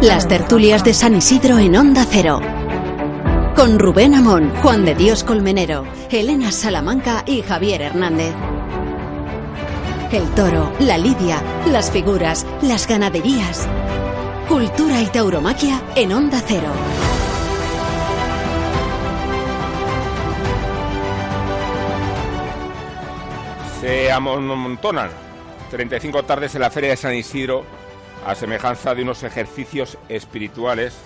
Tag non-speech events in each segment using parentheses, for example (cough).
Las tertulias de San Isidro en Onda Cero. Con Rubén Amón, Juan de Dios Colmenero, Elena Salamanca y Javier Hernández. El toro, la lidia, las figuras, las ganaderías. Cultura y tauromaquia en Onda Cero. Se amontonan 35 tardes en la Feria de San Isidro a semejanza de unos ejercicios espirituales,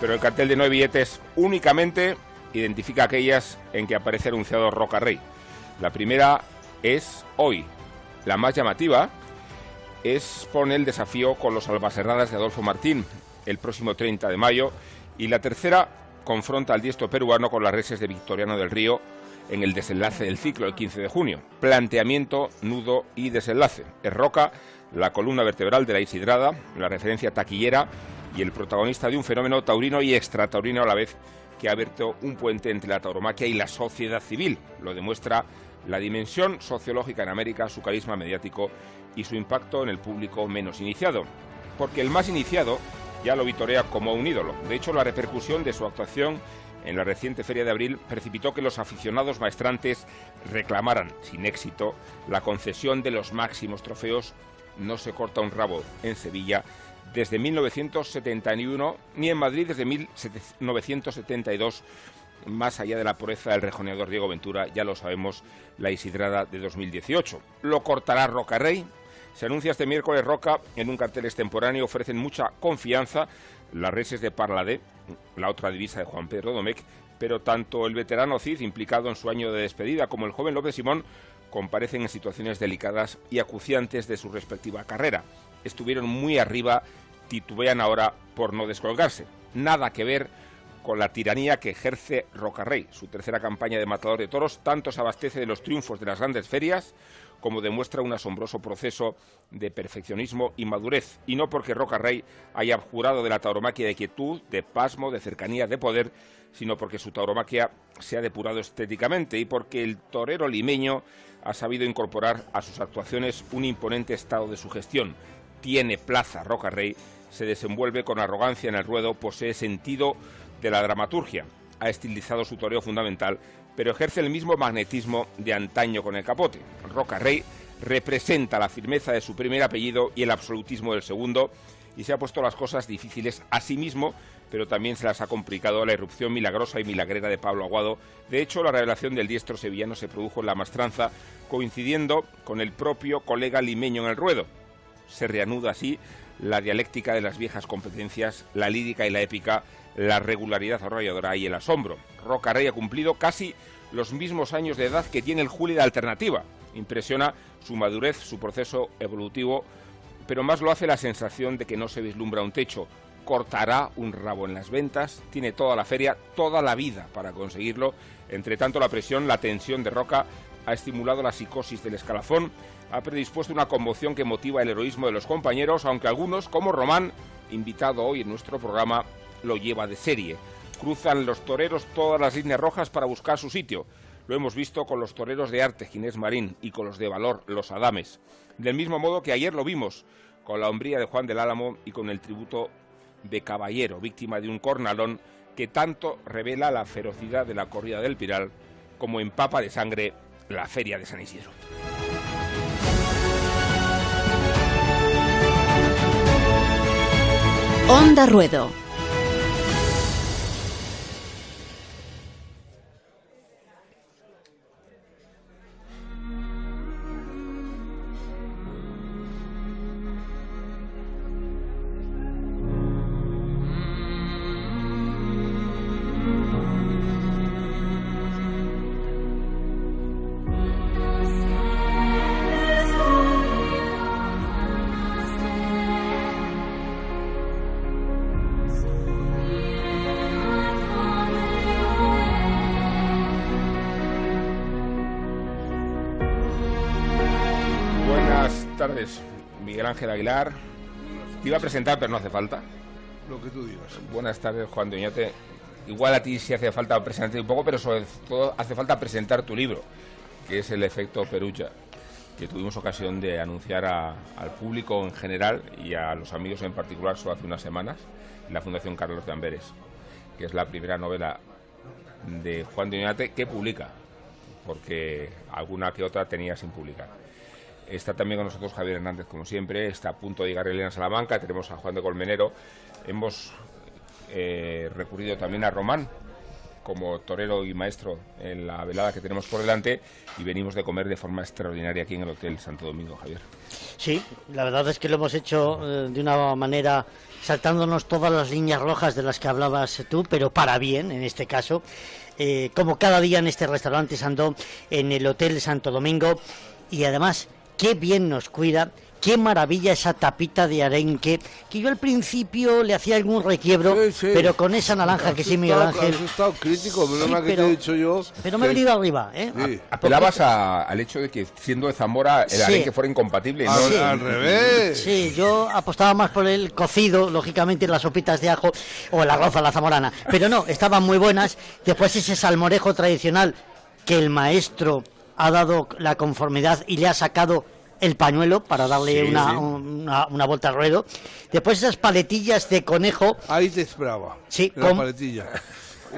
pero el cartel de nueve billetes únicamente identifica aquellas en que aparece anunciado Roca Rey. La primera es hoy. La más llamativa es pone el desafío con los albacerradas de Adolfo Martín el próximo 30 de mayo y la tercera confronta al diestro peruano con las reses de Victoriano del Río en el desenlace del ciclo el 15 de junio. Planteamiento, nudo y desenlace. Es Roca la columna vertebral de la Isidrada, la referencia taquillera y el protagonista de un fenómeno taurino y extrataurino a la vez que ha abierto un puente entre la tauromaquia y la sociedad civil. Lo demuestra la dimensión sociológica en América, su carisma mediático y su impacto en el público menos iniciado. Porque el más iniciado ya lo vitorea como un ídolo. De hecho, la repercusión de su actuación en la reciente Feria de Abril precipitó que los aficionados maestrantes reclamaran, sin éxito, la concesión de los máximos trofeos No se corta un rabo en Sevilla desde 1971, ni en Madrid desde 1972, más allá de la pureza del rejoneador Diego Ventura, ya lo sabemos, la Isidrada de 2018. Lo cortará Roca Rey. Se anuncia este miércoles Roca en un cartel extemporáneo, ofrecen mucha confianza las reses de Parladé, la otra divisa de Juan Pedro Domecq, pero tanto el veterano Cid, implicado en su año de despedida, como el joven López Simón, comparecen en situaciones delicadas y acuciantes de su respectiva carrera. Estuvieron muy arriba, titubean ahora por no descolgarse. Nada que ver con la tiranía que ejerce Rocarrey. Su tercera campaña de matador de toros tanto se abastece de los triunfos de las grandes ferias como demuestra un asombroso proceso de perfeccionismo y madurez. Y no porque Rocarrey haya jurado de la tauromaquia de quietud, de pasmo, de cercanía, de poder, sino porque su tauromaquia se ha depurado estéticamente y porque el torero limeño ha sabido incorporar a sus actuaciones un imponente estado de sugestión. Tiene plaza Roca Rey, se desenvuelve con arrogancia en el ruedo, posee sentido de la dramaturgia, ha estilizado su toreo fundamental, pero ejerce el mismo magnetismo de antaño con el capote. Roca Rey representa la firmeza de su primer apellido y el absolutismo del segundo, y se ha puesto las cosas difíciles a sí mismo pero también se las ha complicado la irrupción milagrosa y milagrera de Pablo Aguado. De hecho, la revelación del diestro sevillano se produjo en la mastranza, coincidiendo con el propio colega limeño en el ruedo. Se reanuda así la dialéctica de las viejas competencias, la lírica y la épica, la regularidad arrolladora y el asombro. Roca Rey ha cumplido casi los mismos años de edad que tiene el Juli de Alternativa. Impresiona su madurez, su proceso evolutivo, pero más lo hace la sensación de que no se vislumbra un techo, cortará un rabo en las ventas, tiene toda la feria, toda la vida para conseguirlo. Entre tanto, la presión, la tensión de Roca ha estimulado la psicosis del escalafón, ha predispuesto una conmoción que motiva el heroísmo de los compañeros, aunque algunos, como Román, invitado hoy en nuestro programa, lo lleva de serie. Cruzan los toreros todas las líneas rojas para buscar su sitio. Lo hemos visto con los toreros de arte, Ginés Marín, y con los de valor, los Adames. Del mismo modo que ayer lo vimos con la hombría de Juan del Álamo y con el tributo de caballero, víctima de un cornalón que tanto revela la ferocidad de la corrida del Piral como empapa de sangre la feria de San Isidro. Onda Ruedo Ángel Aguilar. Te iba a presentar, pero no hace falta. Lo que tú digas. Buenas tardes, Juan Doñate. Igual a ti sí hace falta presentarte un poco, pero sobre todo hace falta presentar tu libro, que es El efecto Perucha. que tuvimos ocasión de anunciar al público en general y a los amigos en particular solo hace unas semanas, en la Fundación Carlos de Amberes, que es la primera novela de Juan de Oñate que publica, porque alguna que otra tenía sin publicar. Está también con nosotros Javier Hernández, como siempre, está a punto de llegar Elena Salamanca, tenemos a Juan de Colmenero, hemos eh, recurrido también a Román, como torero y maestro en la velada que tenemos por delante y venimos de comer de forma extraordinaria aquí en el Hotel Santo Domingo, Javier. Sí, la verdad es que lo hemos hecho eh, de una manera saltándonos todas las líneas rojas de las que hablabas tú, pero para bien en este caso. Eh, como cada día en este restaurante Santo, en el Hotel Santo Domingo, y además, qué bien nos cuida qué maravilla esa tapita de arenque, que yo al principio le hacía algún requiebro, pero con esa naranja que sí, Miguel Ángel. Has estado crítico, pero, que te he dicho yo. Pero me he venido arriba, ¿eh? Apelabas al hecho de que siendo de Zamora el arenque fuera incompatible. ¿no? Ah, al revés. Sí, yo apostaba más por el cocido, lógicamente, las sopitas de ajo o el arroz a la zamorana. Pero no, estaban muy buenas. Después ese salmorejo tradicional que el maestro ha dado la conformidad y le ha sacado el pañuelo para darle una, Una, vuelta al ruedo. Después esas paletillas de conejo. Ahí te esperaba. Sí, con paletilla.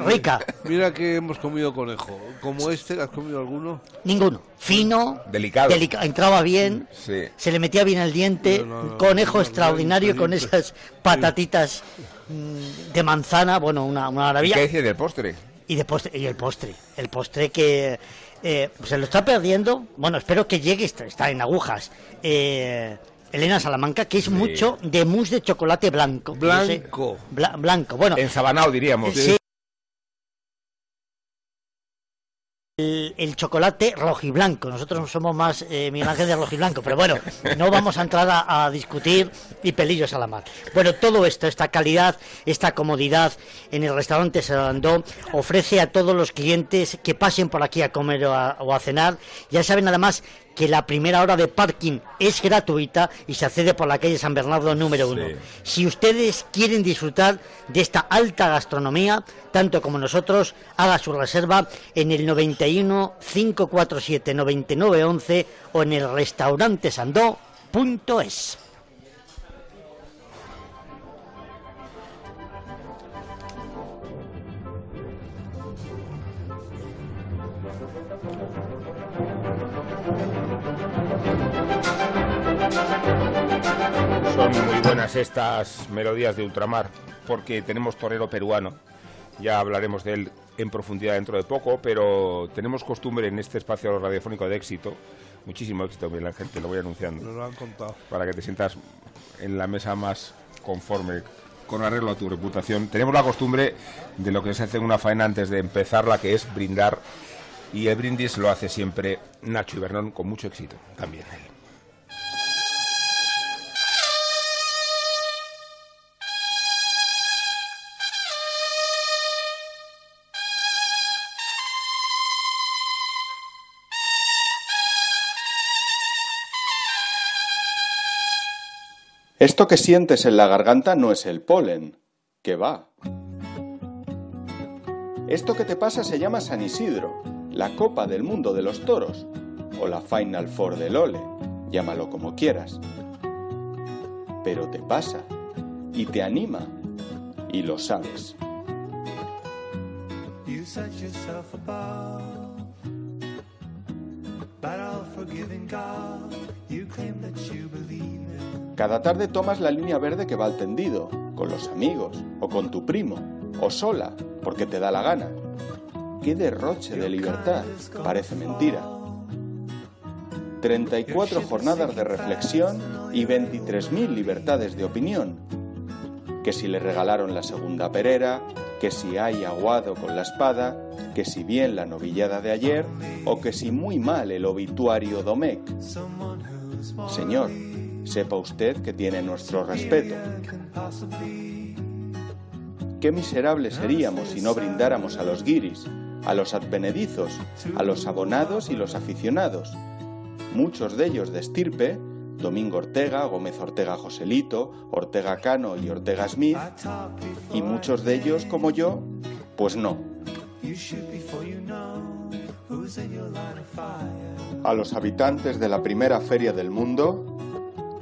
Rica. (laughs) Mira que hemos comido conejo. ¿Como este? ¿Has comido alguno? Ninguno. Fino. Delicado. entraba bien. Se le metía bien el diente. conejo extraordinario con esas patatitas mm, de manzana. Bueno, una, maravilla. ¿Qué dice del postre? Y, de postre, y el postre. El postre que eh, se lo está perdiendo. Bueno, espero que llegue, está, en agujas. Eh, Elena Salamanca, que es mucho de mousse de chocolate blanco. Blanco. blanco, bueno. En Sabanao diríamos. Sí, el, chocolate rojiblanco. Nosotros somos más eh, Miguel de rojiblanco, pero bueno, no vamos a entrar a, discutir y pelillos a la mar. Bueno, todo esto, esta calidad, esta comodidad en el restaurante Serandó ofrece a todos los clientes que pasen por aquí a comer o a cenar. Ya saben además que la primera hora de parking es gratuita y se accede por la calle San Bernardo número uno. Si ustedes quieren disfrutar de esta alta gastronomía, tanto como nosotros, haga su reserva en el 91 547 9911 o en el restaurante sandó.es. Son muy buenas estas melodías de ultramar, porque tenemos torero peruano. Ya hablaremos de él en profundidad dentro de poco, pero tenemos costumbre en este espacio radiofónico de éxito, muchísimo éxito, la gente lo voy anunciando. lo han contado. Para que te sientas en la mesa más conforme con arreglo a tu reputación. Tenemos la costumbre de lo que se hace en una faena antes de empezarla, que es brindar. Y el brindis lo hace siempre Nacho Ibernón con mucho éxito también. Esto que sientes en la garganta no es el polen, que va. Esto que te pasa se llama San Isidro, la Copa del Mundo de los Toros, o la Final Four del Ole, llámalo como quieras. Pero te pasa, y te anima, y lo sabes. Cada tarde tomas la línea verde que va al tendido, con los amigos, o con tu primo, o sola, porque te da la gana. ¡Qué derroche de libertad! Parece mentira. 34 jornadas de reflexión y 23.000 libertades de opinión. Que si le regalaron la segunda perera, que si hay aguado con la espada, que si bien la novillada de ayer, o que si muy mal el obituario Domecq. Señor, sepa usted que tiene nuestro respeto. Qué miserables seríamos si no brindáramos a los guiris, a los advenedizos, a los abonados y los aficionados, muchos de ellos de estirpe, Domingo Ortega, Gómez Ortega Joselito, Ortega Cano y Ortega Smith, y muchos de ellos, como yo, pues no. A los habitantes de la primera feria del mundo,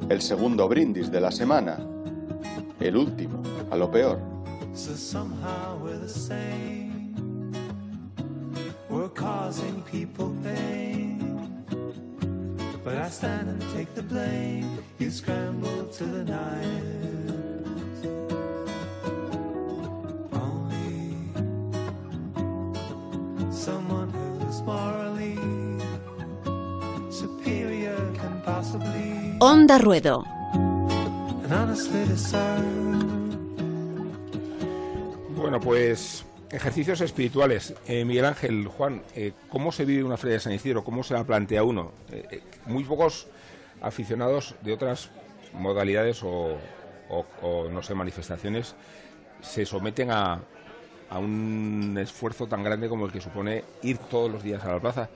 el segundo brindis de la semana, el último, a lo peor. But I stand and take the blame. You scramble to the night. Only someone who's morally Onda Ruedo. and honestly discern. Bueno, pues ejercicios espirituales. Eh, Miguel Ángel, Juan, eh, ¿cómo se vive una feria de San Isidro? ¿Cómo se la plantea uno? Eh, eh, muy pocos aficionados de otras modalidades o, o- o, no sé, manifestaciones se someten a, a un esfuerzo tan grande como el que supone ir todos los días a la plaza.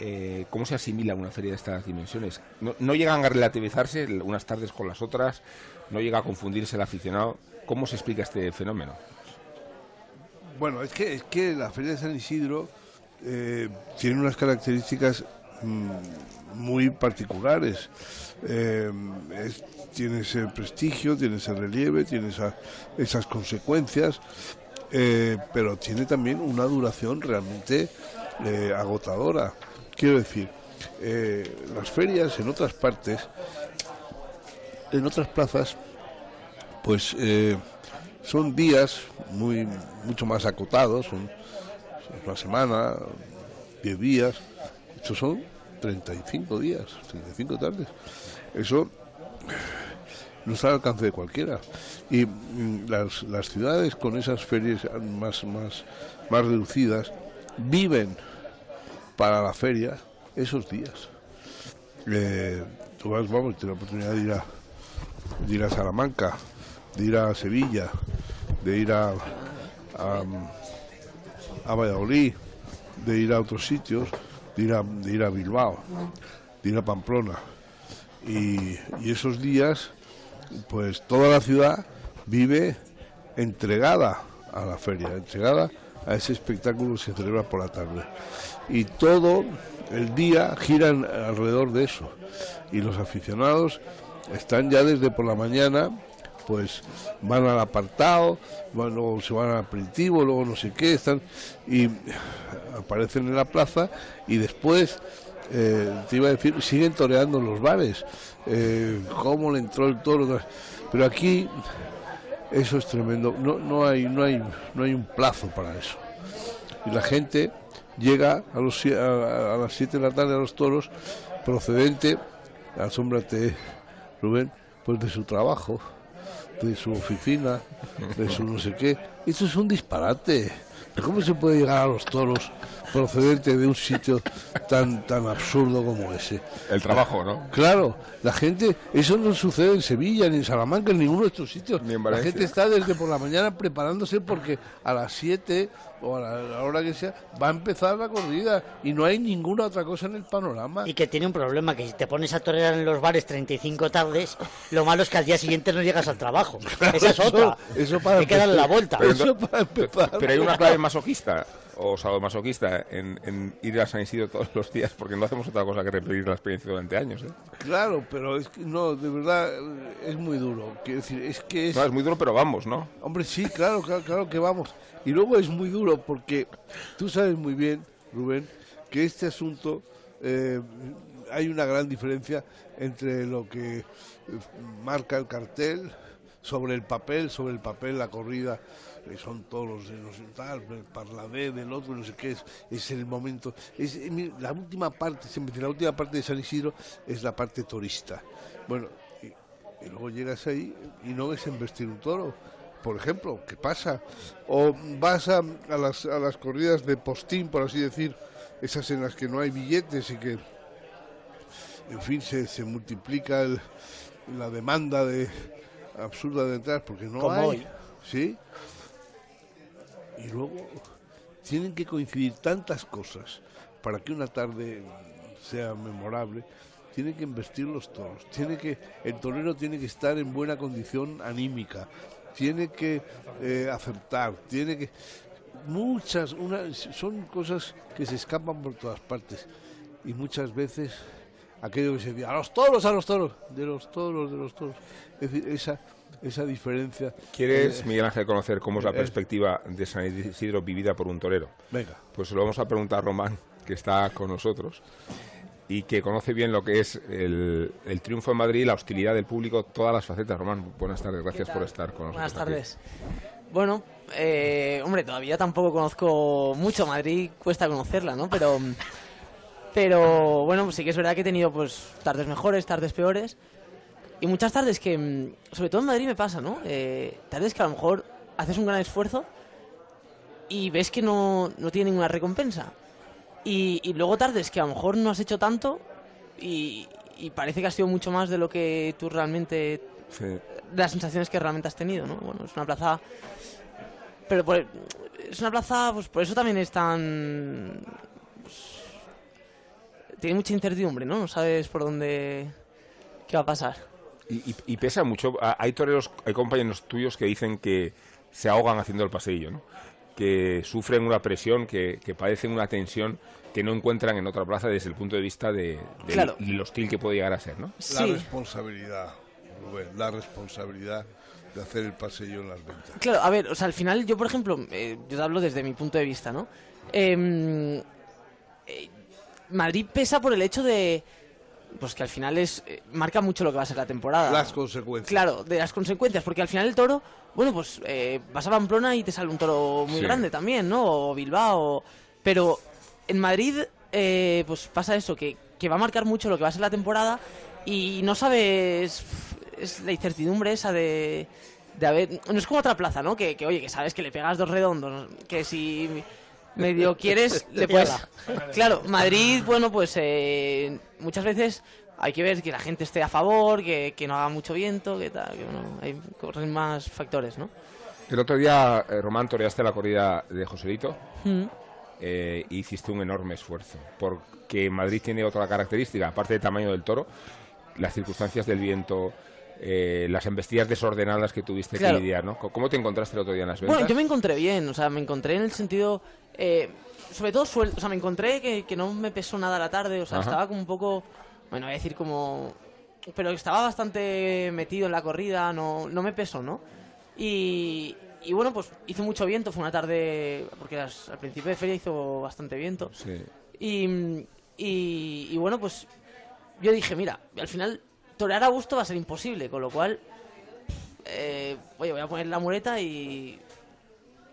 Eh, ¿Cómo se asimila una feria de estas dimensiones? No, no llegan a relativizarse unas tardes con las otras, no llega a confundirse el aficionado. ¿Cómo se explica este fenómeno? Bueno, es que, es que la Feria de San Isidro eh, tiene unas características mm, muy particulares. Eh, tiene ese prestigio, tiene ese relieve, tiene esa- esas consecuencias, pero tiene también una duración realmente agotadora. Quiero decir, eh, las ferias en otras partes, en otras plazas, pues eh, son días muy mucho más acotados, son una semana, 10 días, estos son 35 días, 35 tardes. Eso no está al alcance de cualquiera. Y mm, las, las ciudades con esas ferias más, más, más reducidas viven para la feria esos días. Eh, tú vas, vamos, tienes la oportunidad de ir a, ir a Salamanca, de ir a Sevilla, de ir a, a, Valladolid, de ir a otros sitios, de ir a, ir a Bilbao, de ir a Pamplona. Y, y esos días, pues toda la ciudad vive entregada a la feria, entregada a ese espectáculo se celebra por la tarde. Y todo el día giran alrededor de eso. Y los aficionados están ya desde por la mañana, pues van al apartado, van, luego se van al aperitivo, luego no sé qué, están y aparecen en la plaza y después eh, te iba a decir, siguen toreando los bares. Eh, ¿Cómo le entró el toro? Pero aquí eso es tremendo. No, no, hay, no, hay, no hay un plazo para eso. Y la gente llega a, los, a, a las 7 de la tarde a los toros procedente, asómbrate Rubén, pues de su trabajo, de su oficina, de su no sé qué. Esto es un disparate. ¿Cómo se puede llegar a los toros procedente de un sitio tan tan absurdo como ese? El trabajo, ¿no? Claro, la gente, eso no sucede en Sevilla, ni en Salamanca, en ninguno de estos sitios. Ni en la gente está desde por la mañana preparándose porque a las 7 o a la, a la hora que sea va a empezar la corrida y no hay ninguna otra cosa en el panorama. Y que tiene un problema, que si te pones a torear en los bares 35 tardes, lo malo es que al día siguiente no llegas al trabajo. (laughs) Esa es Eso- otra. Eso para Hay que darle la vuelta. Pero Eso para empezar. Pero hay una clave masoquista o sadomasoquista en, en ir a San Isidro todos los días porque no hacemos otra cosa que repetir la experiencia durante años. ¿eh? Claro, pero es que no, de verdad eh, es muy duro. Quiero decir, es que es No, es muy duro, pero vamos, ¿no? Hombre, sí, claro, claro, claro que vamos. Y luego es muy duro porque tú sabes muy bien, Rubén, que este asunto eh, hay una gran diferencia entre lo que eh, marca el cartel sobre el papel, sobre el papel la corrida, son todos los de los tal, el parladé del otro, no sé qué es, es el momento. Es, eh, la última parte, siempre la última parte de San Isidro es la parte turista. Bueno, y, y luego llegas ahí y no ves embestir un toro, por ejemplo, ¿qué pasa? O vas a, a las, a las corridas de postín, por así decir, esas en las que no hay billetes y que, en fin, se, se multiplica el- la demanda de absurda de entrar porque no Como hay. hoy. ¿Sí? Y luego tienen que coincidir tantas cosas para que una tarde sea memorable. Tiene que investir los toros, tiene que el torero tiene que estar en buena condición anímica, tiene que eh, acertar, tiene que muchas, una, son cosas que se escapan por todas partes. Y muchas veces aquello que se dice, a los toros, a los toros, de los toros, de los toros. Es decir, esa, esa diferencia. ¿Quieres, Eh, Miguel Ángel, conocer cómo es la eh, perspectiva de San Isidro vivida por un torero? Venga. Pues se lo vamos a preguntar a Román, que está con nosotros y que conoce bien lo que es el, el triunfo en Madrid, la hostilidad del público, todas las facetas. Román, buenas tardes, gracias por estar con nosotros. Buenas aquí. tardes. Bueno, eh, hombre, todavía tampoco conozco mucho Madrid, cuesta conocerla, ¿no? Pero, pero bueno, sí que es verdad que he tenido pues tardes mejores, tardes peores. Y muchas tardes que, mm, sobre todo en Madrid me pasa, ¿no? Eh, tardes que a lo mejor haces un gran esfuerzo y ves que no, no tiene ninguna recompensa. Y, y luego tardes que a lo mejor no has hecho tanto y, y parece que has sido mucho más de lo que tú realmente Sí. de las sensaciones que realmente has tenido, ¿no? Bueno, es una plaza... Pero por- es una plaza, pues por eso también es tan... pues, tiene mucha incertidumbre, ¿no? No sabes por dónde... qué va a pasar. Y, y- pesa mucho. Hay toreros, hay compañeros tuyos que dicen que se ahogan haciendo el paseillo, ¿no? que sufren una presión, que, que padecen una tensión que no encuentran en otra plaza desde el punto de vista de, del- Claro. del hostil que puede llegar a ser, ¿no? La Sí, responsabilidad, Rubén, la responsabilidad de hacer el pasillo en las ventas. claro, a ver, o sea, al final yo, por ejemplo, eh, yo te hablo desde mi punto de vista, ¿no? Em, eh, Madrid pesa por el hecho de... Pues que al final es eh, marca mucho lo que va a ser la temporada. Las consecuencias. Claro, de las consecuencias, porque al final el toro, bueno, pues eh, vas a Pamplona y te sale un toro muy Sí. grande también, ¿no? O Bilbao, pero en Madrid, eh, pues pasa eso, que, que va a marcar mucho lo que va a ser la temporada y no sabes, es la incertidumbre esa de, de haber, no es como otra plaza, ¿no? Que, que, oye, que sabes que le pegas dos redondos, que si medio (laughs) quieres, le puedes... Claro, Madrid, bueno, pues eh, muchas veces hay que ver que la gente esté a favor, que, que no haga mucho viento, que tal, que bueno, hay corren más factores, ¿no? El otro día, eh, Román, toreaste la corrida de Joselito Mm. eh, e hiciste un enorme esfuerzo, porque Madrid tiene otra característica, aparte del tamaño del toro, las circunstancias del viento, eh, las embestidas desordenadas que tuviste Claro. que lidiar, ¿no? ¿Cómo te encontraste el otro día en las ventas? Bueno, yo me encontré bien, o sea, me encontré en el sentido, eh, sobre todo suelto, o sea, me encontré que, que no me pesó nada la tarde, o sea, Ajá. estaba como un poco, bueno, voy a decir como, pero estaba bastante metido en la corrida, no, no me pesó, ¿no? Y, y bueno, pues hizo mucho viento, fue una tarde, porque las- al principio de feria hizo bastante viento. Sí. Y, y, y bueno, pues yo dije, mira, al final torear a gusto va a ser imposible, con lo cual, eh, oye, voy a poner la muleta y,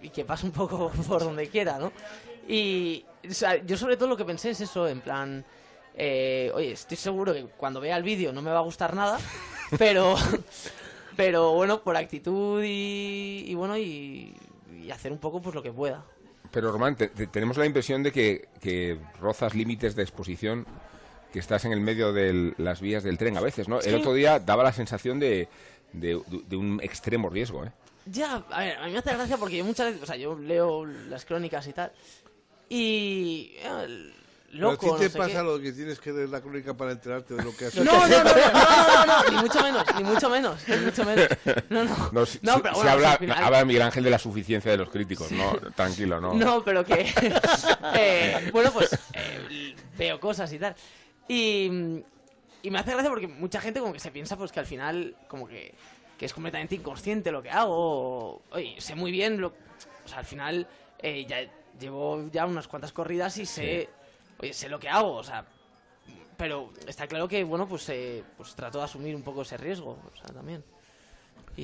y que pase un poco (laughs) por donde quiera, ¿no? Y o sea, yo sobre todo lo que pensé es eso, en plan, eh, oye, estoy seguro que cuando vea el vídeo no me va a gustar nada, (laughs) pero, (laughs) pero bueno, por actitud y, y bueno, y, y hacer un poco pues lo que pueda. Pero, Román, te- te- tenemos la impresión de que, que rozas límites de exposición, que estás en el medio de las vías del tren a veces, ¿no? El otro día daba la sensación de, de, un extremo riesgo, ¿eh? Ya, a, ver, a mí me hace gracia porque yo muchas veces, o sea, yo leo las crónicas y tal, y... Loco, ¿A te no pasa qué? lo que tienes que leer la crónica para enterarte de lo que haces? No, no, no, no, no, ni mucho menos, ni mucho menos, ni mucho menos. No, no. no, pero bueno, habla, Miguel Ángel de la suficiencia de los críticos, no, tranquilo, no. No, pero que. bueno, pues veo cosas y tal. Y, y me hace gracia porque mucha gente como que se piensa pues que al final como que, que es completamente inconsciente lo que hago. o, Oye, sé muy bien lo. O sea, al final eh, ya llevo ya unas cuantas corridas y sé. Oye, sé lo que hago, o sea. Pero está claro que, bueno, pues, eh, pues trato de asumir un poco ese riesgo, o sea, también. Y.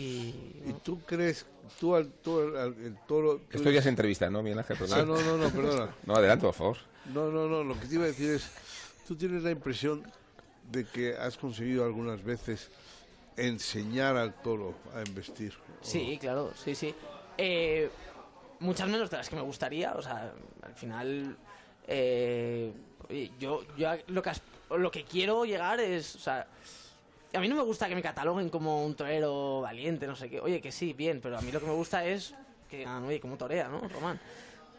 ¿Y tú crees, tú al, tú al- al- el toro... tú Esto ya es entrevista, ¿no, Miguel Ángel? Perdón. Ah, no, no, no, perdona. (laughs) No, adelante, por favor. No, no, no, lo que te iba a decir es, tú tienes la impresión de que has conseguido algunas veces enseñar al toro a embestir. ¿o Sí, claro, sí, sí. Eh, muchas menos de las que me gustaría, o sea, al final, eh, yo, yo lo que, lo que quiero llegar es, o sea, a mí no me gusta que me cataloguen como un torero valiente, no sé qué. Oye, que sí, bien, pero a mí lo que me gusta es que digan, oye, como torea, ¿no, Román?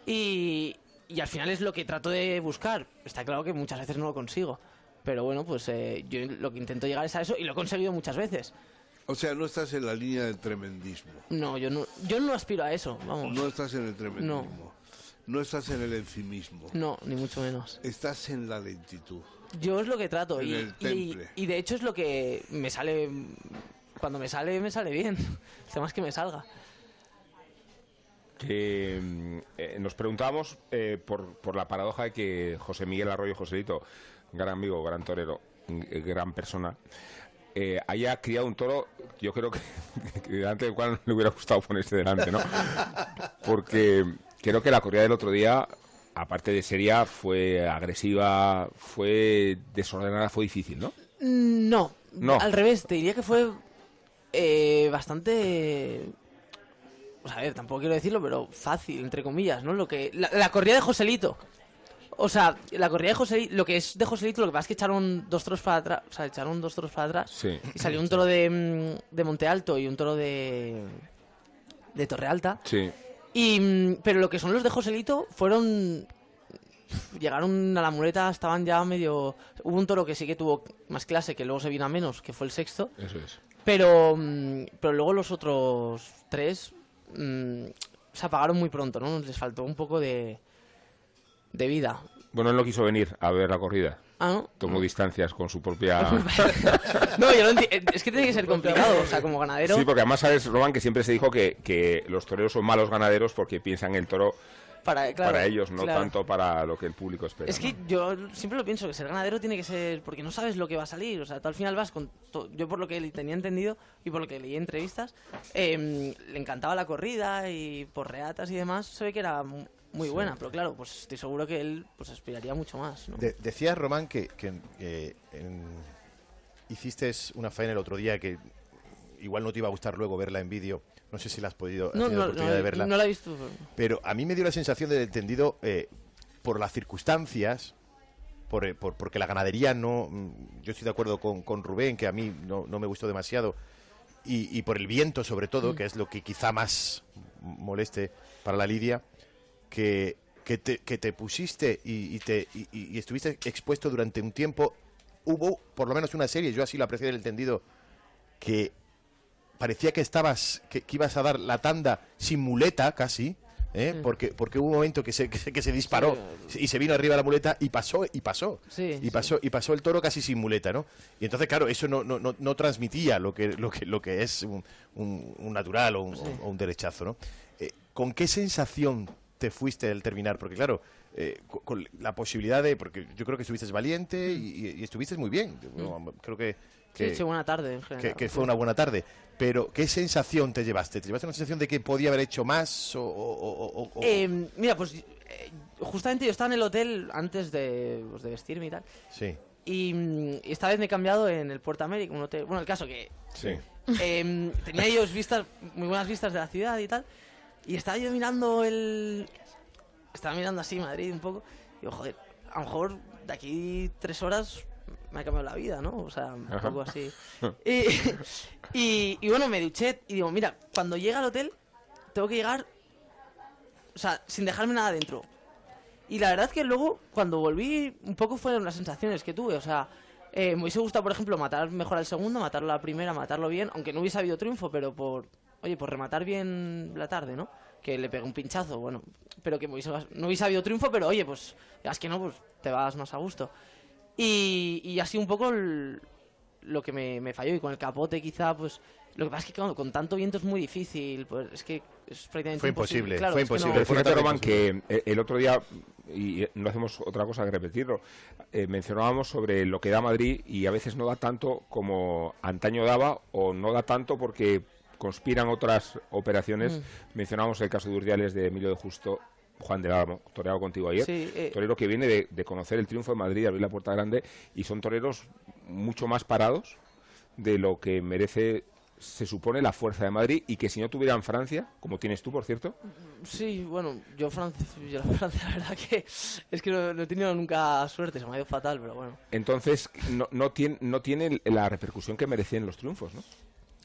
Y, y al final es lo que trato de buscar. Está claro que muchas veces no lo consigo. Pero bueno, pues eh, yo lo que intento llegar es a eso y lo he conseguido muchas veces. O sea, no estás en la línea del tremendismo. No, yo no, yo no aspiro a eso, vamos. No estás en el tremendismo. No, estás en el encimismo. No, ni mucho menos. Estás en la lentitud. Yo es lo que trato En y, el y, temple. y de hecho es lo que me sale... Cuando me sale, me sale bien. (laughs) El tema es que me salga. Que mm, eh, nos preguntábamos eh, por, por la paradoja de que José Miguel Arroyo Joselito, gran amigo, gran torero, mm, eh, gran persona, eh, haya criado un toro, yo creo que, (laughs) que delante del cual no le hubiera gustado ponerse delante, ¿no? (laughs) Porque creo que la corrida del otro día, aparte de seria, fue agresiva, fue desordenada, fue difícil, ¿no? Mm, No, No. al revés, te diría que fue eh, bastante... Sea, a ver, tampoco quiero decirlo, pero fácil, entre comillas, ¿no? Lo que La, la corrida de Joselito. O sea, la corrida de Joselito, lo que es de Joselito, lo que pasa es que echaron dos toros para atrás, o sea, echaron dos toros para atrás. Sí. Y salió un toro de, mm, de Monte Alto y un toro de, de Torre Alta. Sí. Y, mm, pero lo que son los de Joselito fueron. Llegaron a la muleta, estaban ya medio. Hubo un toro que sí que tuvo más clase, que luego se vino a menos, que fue el sexto. Eso es. Pero, mm, pero luego los otros tres mm, se apagaron muy pronto, ¿no? Les faltó un poco de, de vida. Bueno, él no quiso venir a ver la corrida. Ah, ¿no? Tomó distancias con su propia... (laughs) No, yo no enti- Es que tiene que ser complicado, o sea, como ganadero. Sí, porque además sabes, Roman, que siempre se dijo que, que los toreros son malos ganaderos porque piensan el toro para, claro, para ellos, no claro. tanto para lo que el público espera. Es que ¿no? yo siempre lo pienso, que ser ganadero tiene que ser... Porque no sabes lo que va a salir, o sea, tú al final vas con... to- Yo por lo que tenía entendido y por lo que leí en entrevistas, em, le encantaba la corrida y por reatas y demás, se ve que era mu- muy buena, pero claro, pues estoy seguro que él pues aspiraría mucho más, ¿no? De- decías, Román, que, que, eh, en- hiciste una faena el otro día que igual no te iba a gustar luego verla en vídeo. No sé si la has podido has No, tenido no, oportunidad no, de verla. no la he visto. pero- a mí me dio la sensación de entendido eh, por las circunstancias, por, eh, por- porque la ganadería no. mm, Yo estoy de acuerdo con, con Rubén, que a mí no, no me gustó demasiado, y, y por el viento, sobre todo, que es lo que quizá más moleste para la lidia, que, que, te, que te pusiste y, y te, y estuviste expuesto durante un tiempo. Hubo por lo menos una serie, yo así lo aprecié del entendido, que parecía que estabas que, que ibas a dar la tanda sin muleta casi ¿eh? porque porque hubo un momento que se, (laughs) que se, que se disparó y se vino arriba la muleta y pasó y pasó. Sí, y sí. pasó y pasó el toro casi sin muleta no y entonces claro eso no, no, no, no transmitía lo que lo que lo que es un, un- un natural o un, o un derechazo no Eh, con qué sensación te fuiste al terminar porque claro eh, co- con, la posibilidad de porque yo creo que estuviste valiente y, y- y estuviste muy bien. Yo creo que, que- sí, buena tarde en que, general. que fue una buena tarde. Pero, ¿qué sensación te llevaste? ¿Te llevaste una sensación de que podía haber hecho más? O, o- o- Eh, mira, pues eh, justamente yo estaba en el hotel antes de, pues, de vestirme y tal. sí. Y, y esta vez me he cambiado en el Puerto América, un hotel. Bueno, el caso que Sí. em, tenía ellos vistas, muy buenas vistas de la ciudad y tal. Y estaba yo mirando el. Estaba mirando así Madrid un poco. Y digo, joder, a lo mejor de aquí tres horas me ha cambiado la vida, ¿no? O sea, un poco así. (laughs) Y, y, y bueno, me duché y digo, mira, cuando llegue al hotel, tengo que llegar. O sea, sin dejarme nada dentro. Y la verdad es que luego, cuando volví, un poco fueron las sensaciones que tuve. O sea, eh, me hubiese gustado, por ejemplo, matar mejor al segundo, matarlo a la primera, matarlo bien, aunque no hubiese habido triunfo, pero por, oye, por rematar bien la tarde, ¿no? Que le pegué un pinchazo, bueno, pero que me hubiese- no hubiese habido triunfo, pero oye, pues, es que no, pues te vas más a gusto. Y, y así un poco el- lo que me, me falló, y con el capote quizá, pues, lo que pasa es que claro, con tanto viento es muy difícil, pues es que es prácticamente Fue imposible, Claro, fue es que no- imposible. Pero Fue fíjate, Roman, que eh, el otro día, y no hacemos otra cosa que repetirlo, eh, mencionábamos sobre lo que da Madrid y a veces no da tanto como antaño daba o no da tanto porque conspiran otras operaciones. Mencionábamos el caso de Urdiales de Emilio de Justo, Juan de Álamo, toreado contigo ayer. Sí, eh. Torero que viene de, de conocer el triunfo de Madrid, abrir la puerta grande y son toreros mucho más parados de lo que merece se supone la fuerza de Madrid y que si no tuvieran Francia, como tienes tú, por cierto, Sí, bueno, yo Francia, (laughs) yo la Francia, la verdad que es que no, no he tenido nunca suerte, se me ha ido fatal, pero bueno. entonces no, no, tiene, no tiene la repercusión que merecen los triunfos, ¿no?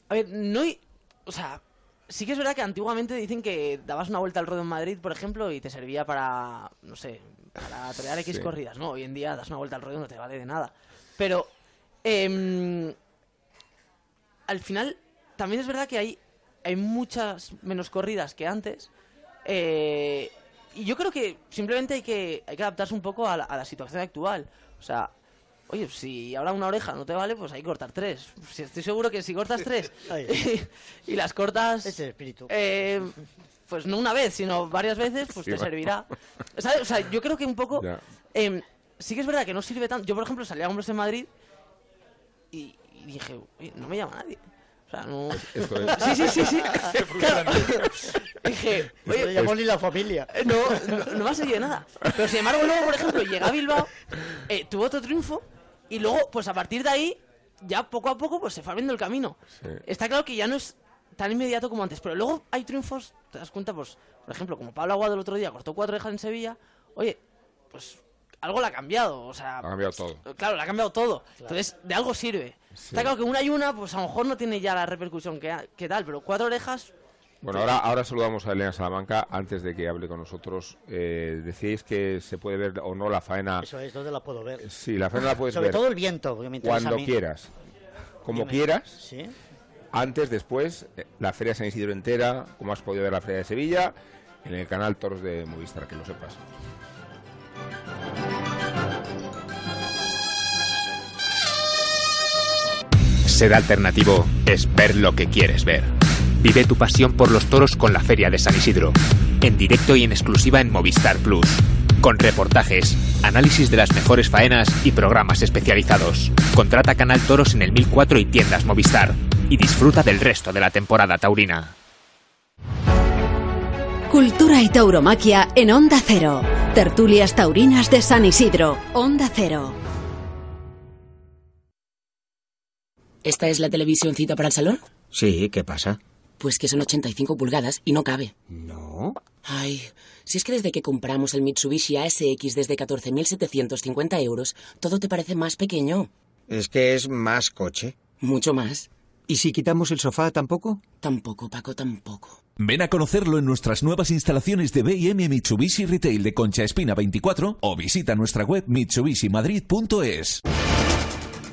A ver, no hay, o sea, sí que es verdad que antiguamente dicen que dabas una vuelta al ruedo en Madrid, por ejemplo, y te servía para, no sé, para torear X Sí. corridas, ¿no? Hoy en día das una vuelta al ruedo y no te vale de nada. Pero, em, al final, también es verdad que hay, hay muchas menos corridas que antes. eh, y yo creo que simplemente hay que, hay que adaptarse un poco a la, a la situación actual. O sea, oye, si ahora una oreja no te vale, pues hay que cortar tres. Si estoy seguro que si cortas tres (laughs) (laughs) y, las cortas... Ese espíritu. eh, pues no una vez, sino varias veces, pues Sí, te va. servirá. ¿Sabes? O sea, yo creo que un poco... Em, sí que es verdad que no sirve tanto. Yo, por ejemplo, salí a hombres en Madrid y, y dije, "Oye, no me llama nadie. O sea, no... Esto es. (laughs) Sí, sí, sí, sí. Claro. Dije, No le oye, llamó ni la familia. eh, no, no, no me ha seguido nada. Pero sin embargo, luego, por ejemplo, llega a Bilbao, eh, tuvo otro triunfo y luego, pues a partir de ahí, ya poco a poco, pues se fue abriendo el camino. Sí. Está claro que ya no es tan inmediato como antes, pero luego hay triunfos, te das cuenta, pues, por ejemplo, como Pablo Aguado el otro día cortó cuatro orejas en Sevilla, oye, pues algo le ha cambiado, o sea... Ha cambiado todo. Claro, le ha cambiado todo. Entonces, de algo sirve. Está claro que una y una, pues a lo mejor no tiene ya la repercusión que, que tal, pero cuatro orejas, Bueno, ahora, ahora saludamos a Elena Salamanca. Antes de que hable con nosotros, eh, decíais que se puede ver o no la faena. Eso es donde la puedo ver. Sí, la faena la puedes Sobre ver todo el viento, que me interesa cuando a mí. quieras. Como Dime. quieras. Sí. Antes, después, eh, la Feria de San Isidro entera, como has podido ver la Feria de Sevilla, en el canal Toros de Movistar, que lo sepas. Ser alternativo es ver lo que quieres ver. Vive tu pasión por los toros con la Feria de San Isidro. En directo y en exclusiva en Movistar Plus. Con reportajes, análisis de las mejores faenas y programas especializados. Contrata Canal Toros en el 1004 y tiendas Movistar. Y disfruta del resto de la temporada taurina. Cultura y tauromaquia en Onda Cero. Tertulias taurinas de San Isidro. Onda Cero. ¿Esta es la televisioncita para el salón? Sí, ¿qué pasa? Pues que son 85 pulgadas y no cabe. No. Ay, si es que desde que compramos el Mitsubishi ASX desde 14.750 euros, todo te parece más pequeño. Es que es más coche. Mucho más. ¿Y si quitamos el sofá tampoco? Tampoco, Paco, tampoco. Ven a conocerlo en nuestras nuevas instalaciones de B&M Mitsubishi Retail de Concha Espina 24 o visita nuestra web mitsubishimadrid.es.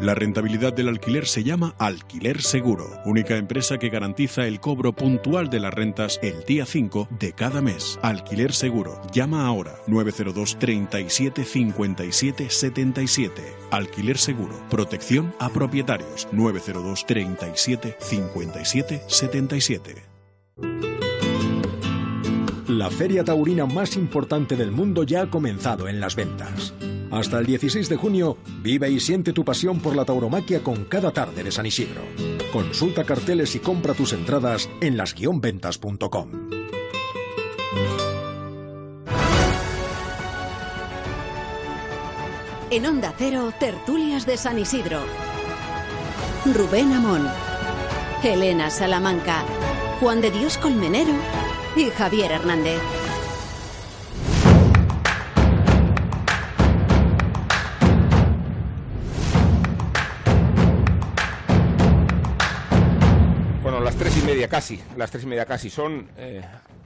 La rentabilidad del alquiler se llama Alquiler Seguro, única empresa que garantiza el cobro puntual de las rentas el día 5 de cada mes. Alquiler Seguro. Llama ahora 902 37 57 77. Alquiler Seguro. Protección a propietarios 902 37 57 77. La feria taurina más importante del mundo ya ha comenzado en las ventas. Hasta el 16 de junio, vive y siente tu pasión por la tauromaquia con cada tarde de San Isidro. Consulta carteles y compra tus entradas en las-ventas.com. En Onda Cero, tertulias de San Isidro. Rubén Amón, Elena Salamanca, Juan de Dios Colmenero y Javier Hernández. Media casi, las tres y media casi son. eh,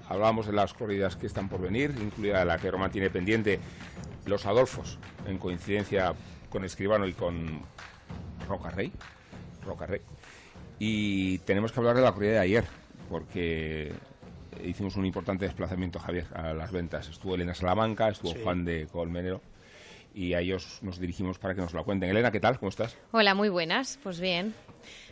hablábamos de las corridas que están por venir, incluida la que Roma tiene pendiente, los Adolfos, en coincidencia con Escribano y con Roca Rey. Roca Rey. Y tenemos que hablar de la corrida de ayer, porque hicimos un importante desplazamiento, Javier, a las ventas. Estuvo Elena Salamanca, estuvo Sí. Juan de Colmenero, y a ellos nos dirigimos para que nos lo cuenten. Elena, ¿qué tal? ¿Cómo estás? Hola, muy buenas. Pues bien,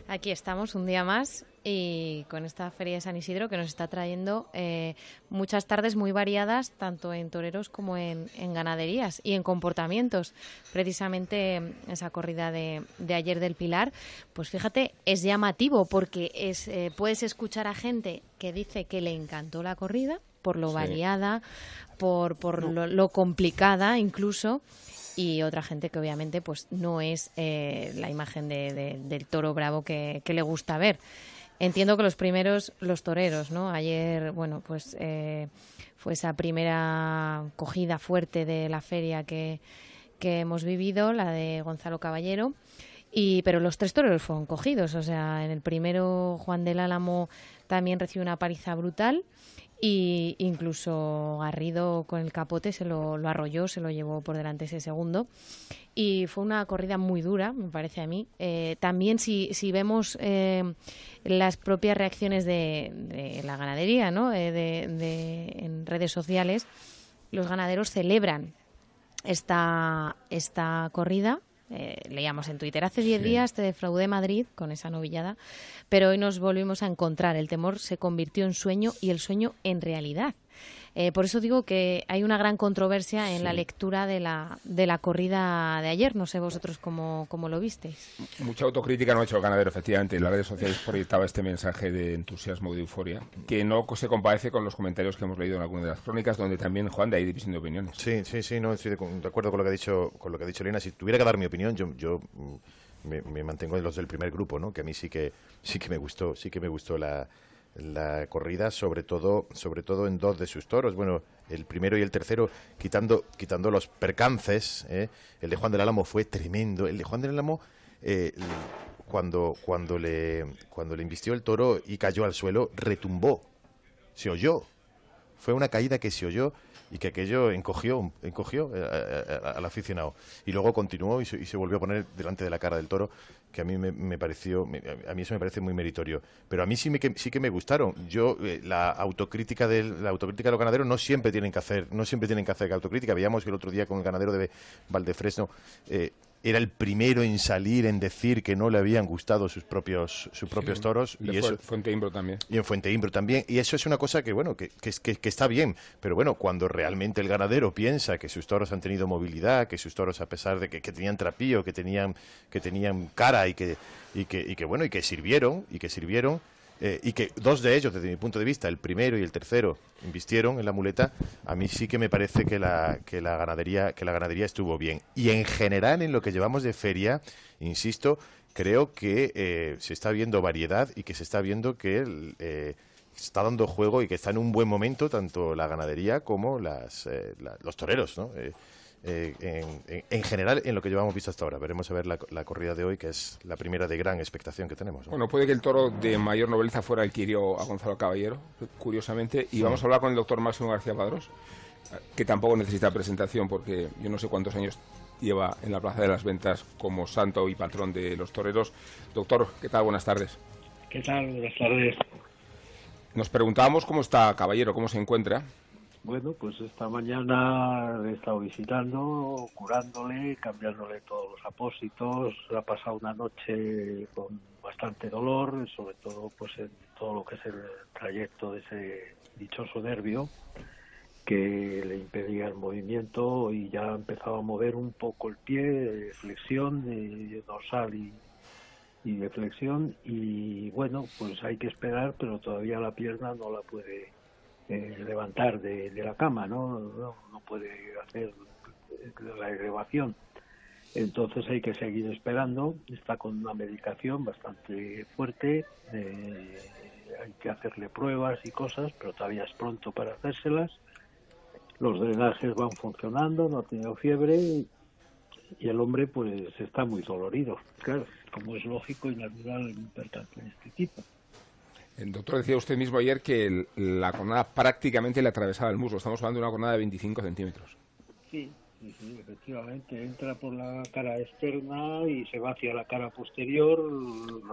aquí estamos un día más y con esta Feria de San Isidro que nos está trayendo eh, muchas tardes muy variadas, tanto en toreros como en, en ganaderías y en comportamientos. Precisamente esa corrida de, de ayer del Pilar, pues fíjate, es llamativo porque es, eh, puedes escuchar a gente que dice que le encantó la corrida por lo Sí. variada, por, por lo, lo complicada incluso y otra gente que obviamente pues no es eh, la imagen de- de- del toro bravo que, que le gusta ver. Entiendo que los primeros, los toreros, ¿no? Ayer, bueno, pues eh, fue esa primera cogida fuerte de la feria que, que hemos vivido, la de Gonzalo Caballero. Y, pero los tres toreros fueron cogidos. O sea, en el primero Juan del Álamo también recibió una paliza brutal y incluso Garrido con el capote se lo, lo arrolló, se lo llevó por delante ese segundo. Y fue una corrida muy dura, me parece a mí. Eh, también si, si vemos eh, las propias reacciones de, de la ganadería ¿no? Eh, de, de- en redes sociales, los ganaderos celebran esta, esta corrida. Eh, leíamos en Twitter, hace 10 días te defraudé Madrid con esa novillada, pero hoy nos volvimos a encontrar. El temor se convirtió en sueño y el sueño en realidad. Eh, por eso digo que hay una gran controversia en la lectura de la, de la corrida de ayer. No sé vosotros cómo, cómo lo visteis. Mucha autocrítica no ha hecho el ganadero, efectivamente. En las redes sociales proyectaba este mensaje de entusiasmo, de euforia, que no se compadece con los comentarios que hemos leído en algunas de las crónicas, donde también, Juan, de ahí división de opiniones. Sí, sí, sí, no, estoy de, de acuerdo con lo que ha dicho, con lo que ha dicho Elena. Si tuviera que dar mi opinión, yo, yo mm, me, me mantengo en los del primer grupo, ¿no? Que a mí sí que sí que me gustó, sí que me gustó la, la corrida, sobre todo, sobre todo en dos de sus toros. Bueno, el primero y el tercero, quitando, quitando los percances, ¿eh? el de Juan del Álamo fue tremendo. El de Juan del Álamo, eh, cuando, cuando le, cuando le invistió el toro y cayó al suelo, retumbó, se oyó. Fue una caída que se oyó y que aquello encogió, encogió eh, al aficionado. Y luego continuó y y se volvió a poner delante de la cara del toro, que a mí me, me pareció, a mí eso me parece muy meritorio. Pero a mí sí, me, que, sí que me gustaron. Yo, eh, la autocrítica del, la autocrítica de los ganaderos no siempre tienen que hacer, no siempre tienen que hacer autocrítica. Veíamos que el otro día con el ganadero de Valdefresno, eh, era el primero en salir en decir que no le habían gustado sus propios sus propios toros y eso Fuente Imbro también. y en Fuente Imbro también. Y eso es una cosa que, bueno, que, que, que- que está bien. Pero bueno, cuando realmente el ganadero piensa que sus toros han tenido movilidad, que sus toros, a pesar de que, que tenían trapío, que tenían, que tenían cara y que, y que, y que, bueno, y que sirvieron, y que sirvieron, eh, y que dos de ellos, desde mi punto de vista, el primero y el tercero, invistieron en la muleta, a mí sí que me parece que la, que la ganadería, que la ganadería estuvo bien. Y en general, en lo que llevamos de feria, insisto, creo que eh, se está viendo variedad y que se está viendo que eh, está dando juego y que está en un buen momento tanto la ganadería como las, eh, los toreros, ¿no? Eh, en, en- en general, en lo que llevamos visto hasta ahora. Veremos a ver la, la corrida de hoy, que es la primera de gran expectación que tenemos. ¿no? Bueno, puede que el toro de mayor nobleza fuera el que hirió a Gonzalo Caballero, curiosamente. Y Sí. vamos a hablar con el doctor Máximo García Padrós, que tampoco necesita presentación porque yo no sé cuántos años lleva en la Plaza de las Ventas como santo y patrón de los toreros. Doctor, ¿qué tal? Buenas tardes. ¿Qué tal? Buenas tardes. Nos preguntábamos cómo está Caballero, cómo se encuentra. Bueno, pues esta mañana he estado visitando, curándole, cambiándole todos los apósitos. Ha pasado una noche con bastante dolor, sobre todo pues en todo lo que es el trayecto de ese dichoso nervio que le impedía el movimiento y ya empezaba a mover un poco el pie, flexión, de dorsal y, y de flexión y bueno, pues hay que esperar, pero todavía la pierna no la puede eh, levantar de, de la cama, ¿no? ¿no? No puede hacer la elevación. Entonces hay que seguir esperando. Está con una medicación bastante fuerte. eh, hay que hacerle pruebas y cosas, pero todavía es pronto para hacérselas. Los drenajes van funcionando, no ha tenido fiebre y el hombre pues está muy dolorido. Claro, como es lógico y natural en un percance de este tipo. El doctor decía usted mismo ayer que el- la cornada prácticamente le atravesaba el muslo. Estamos hablando de una cornada de 25 centímetros. Sí, sí, efectivamente. Entra por la cara externa y se va hacia la cara posterior,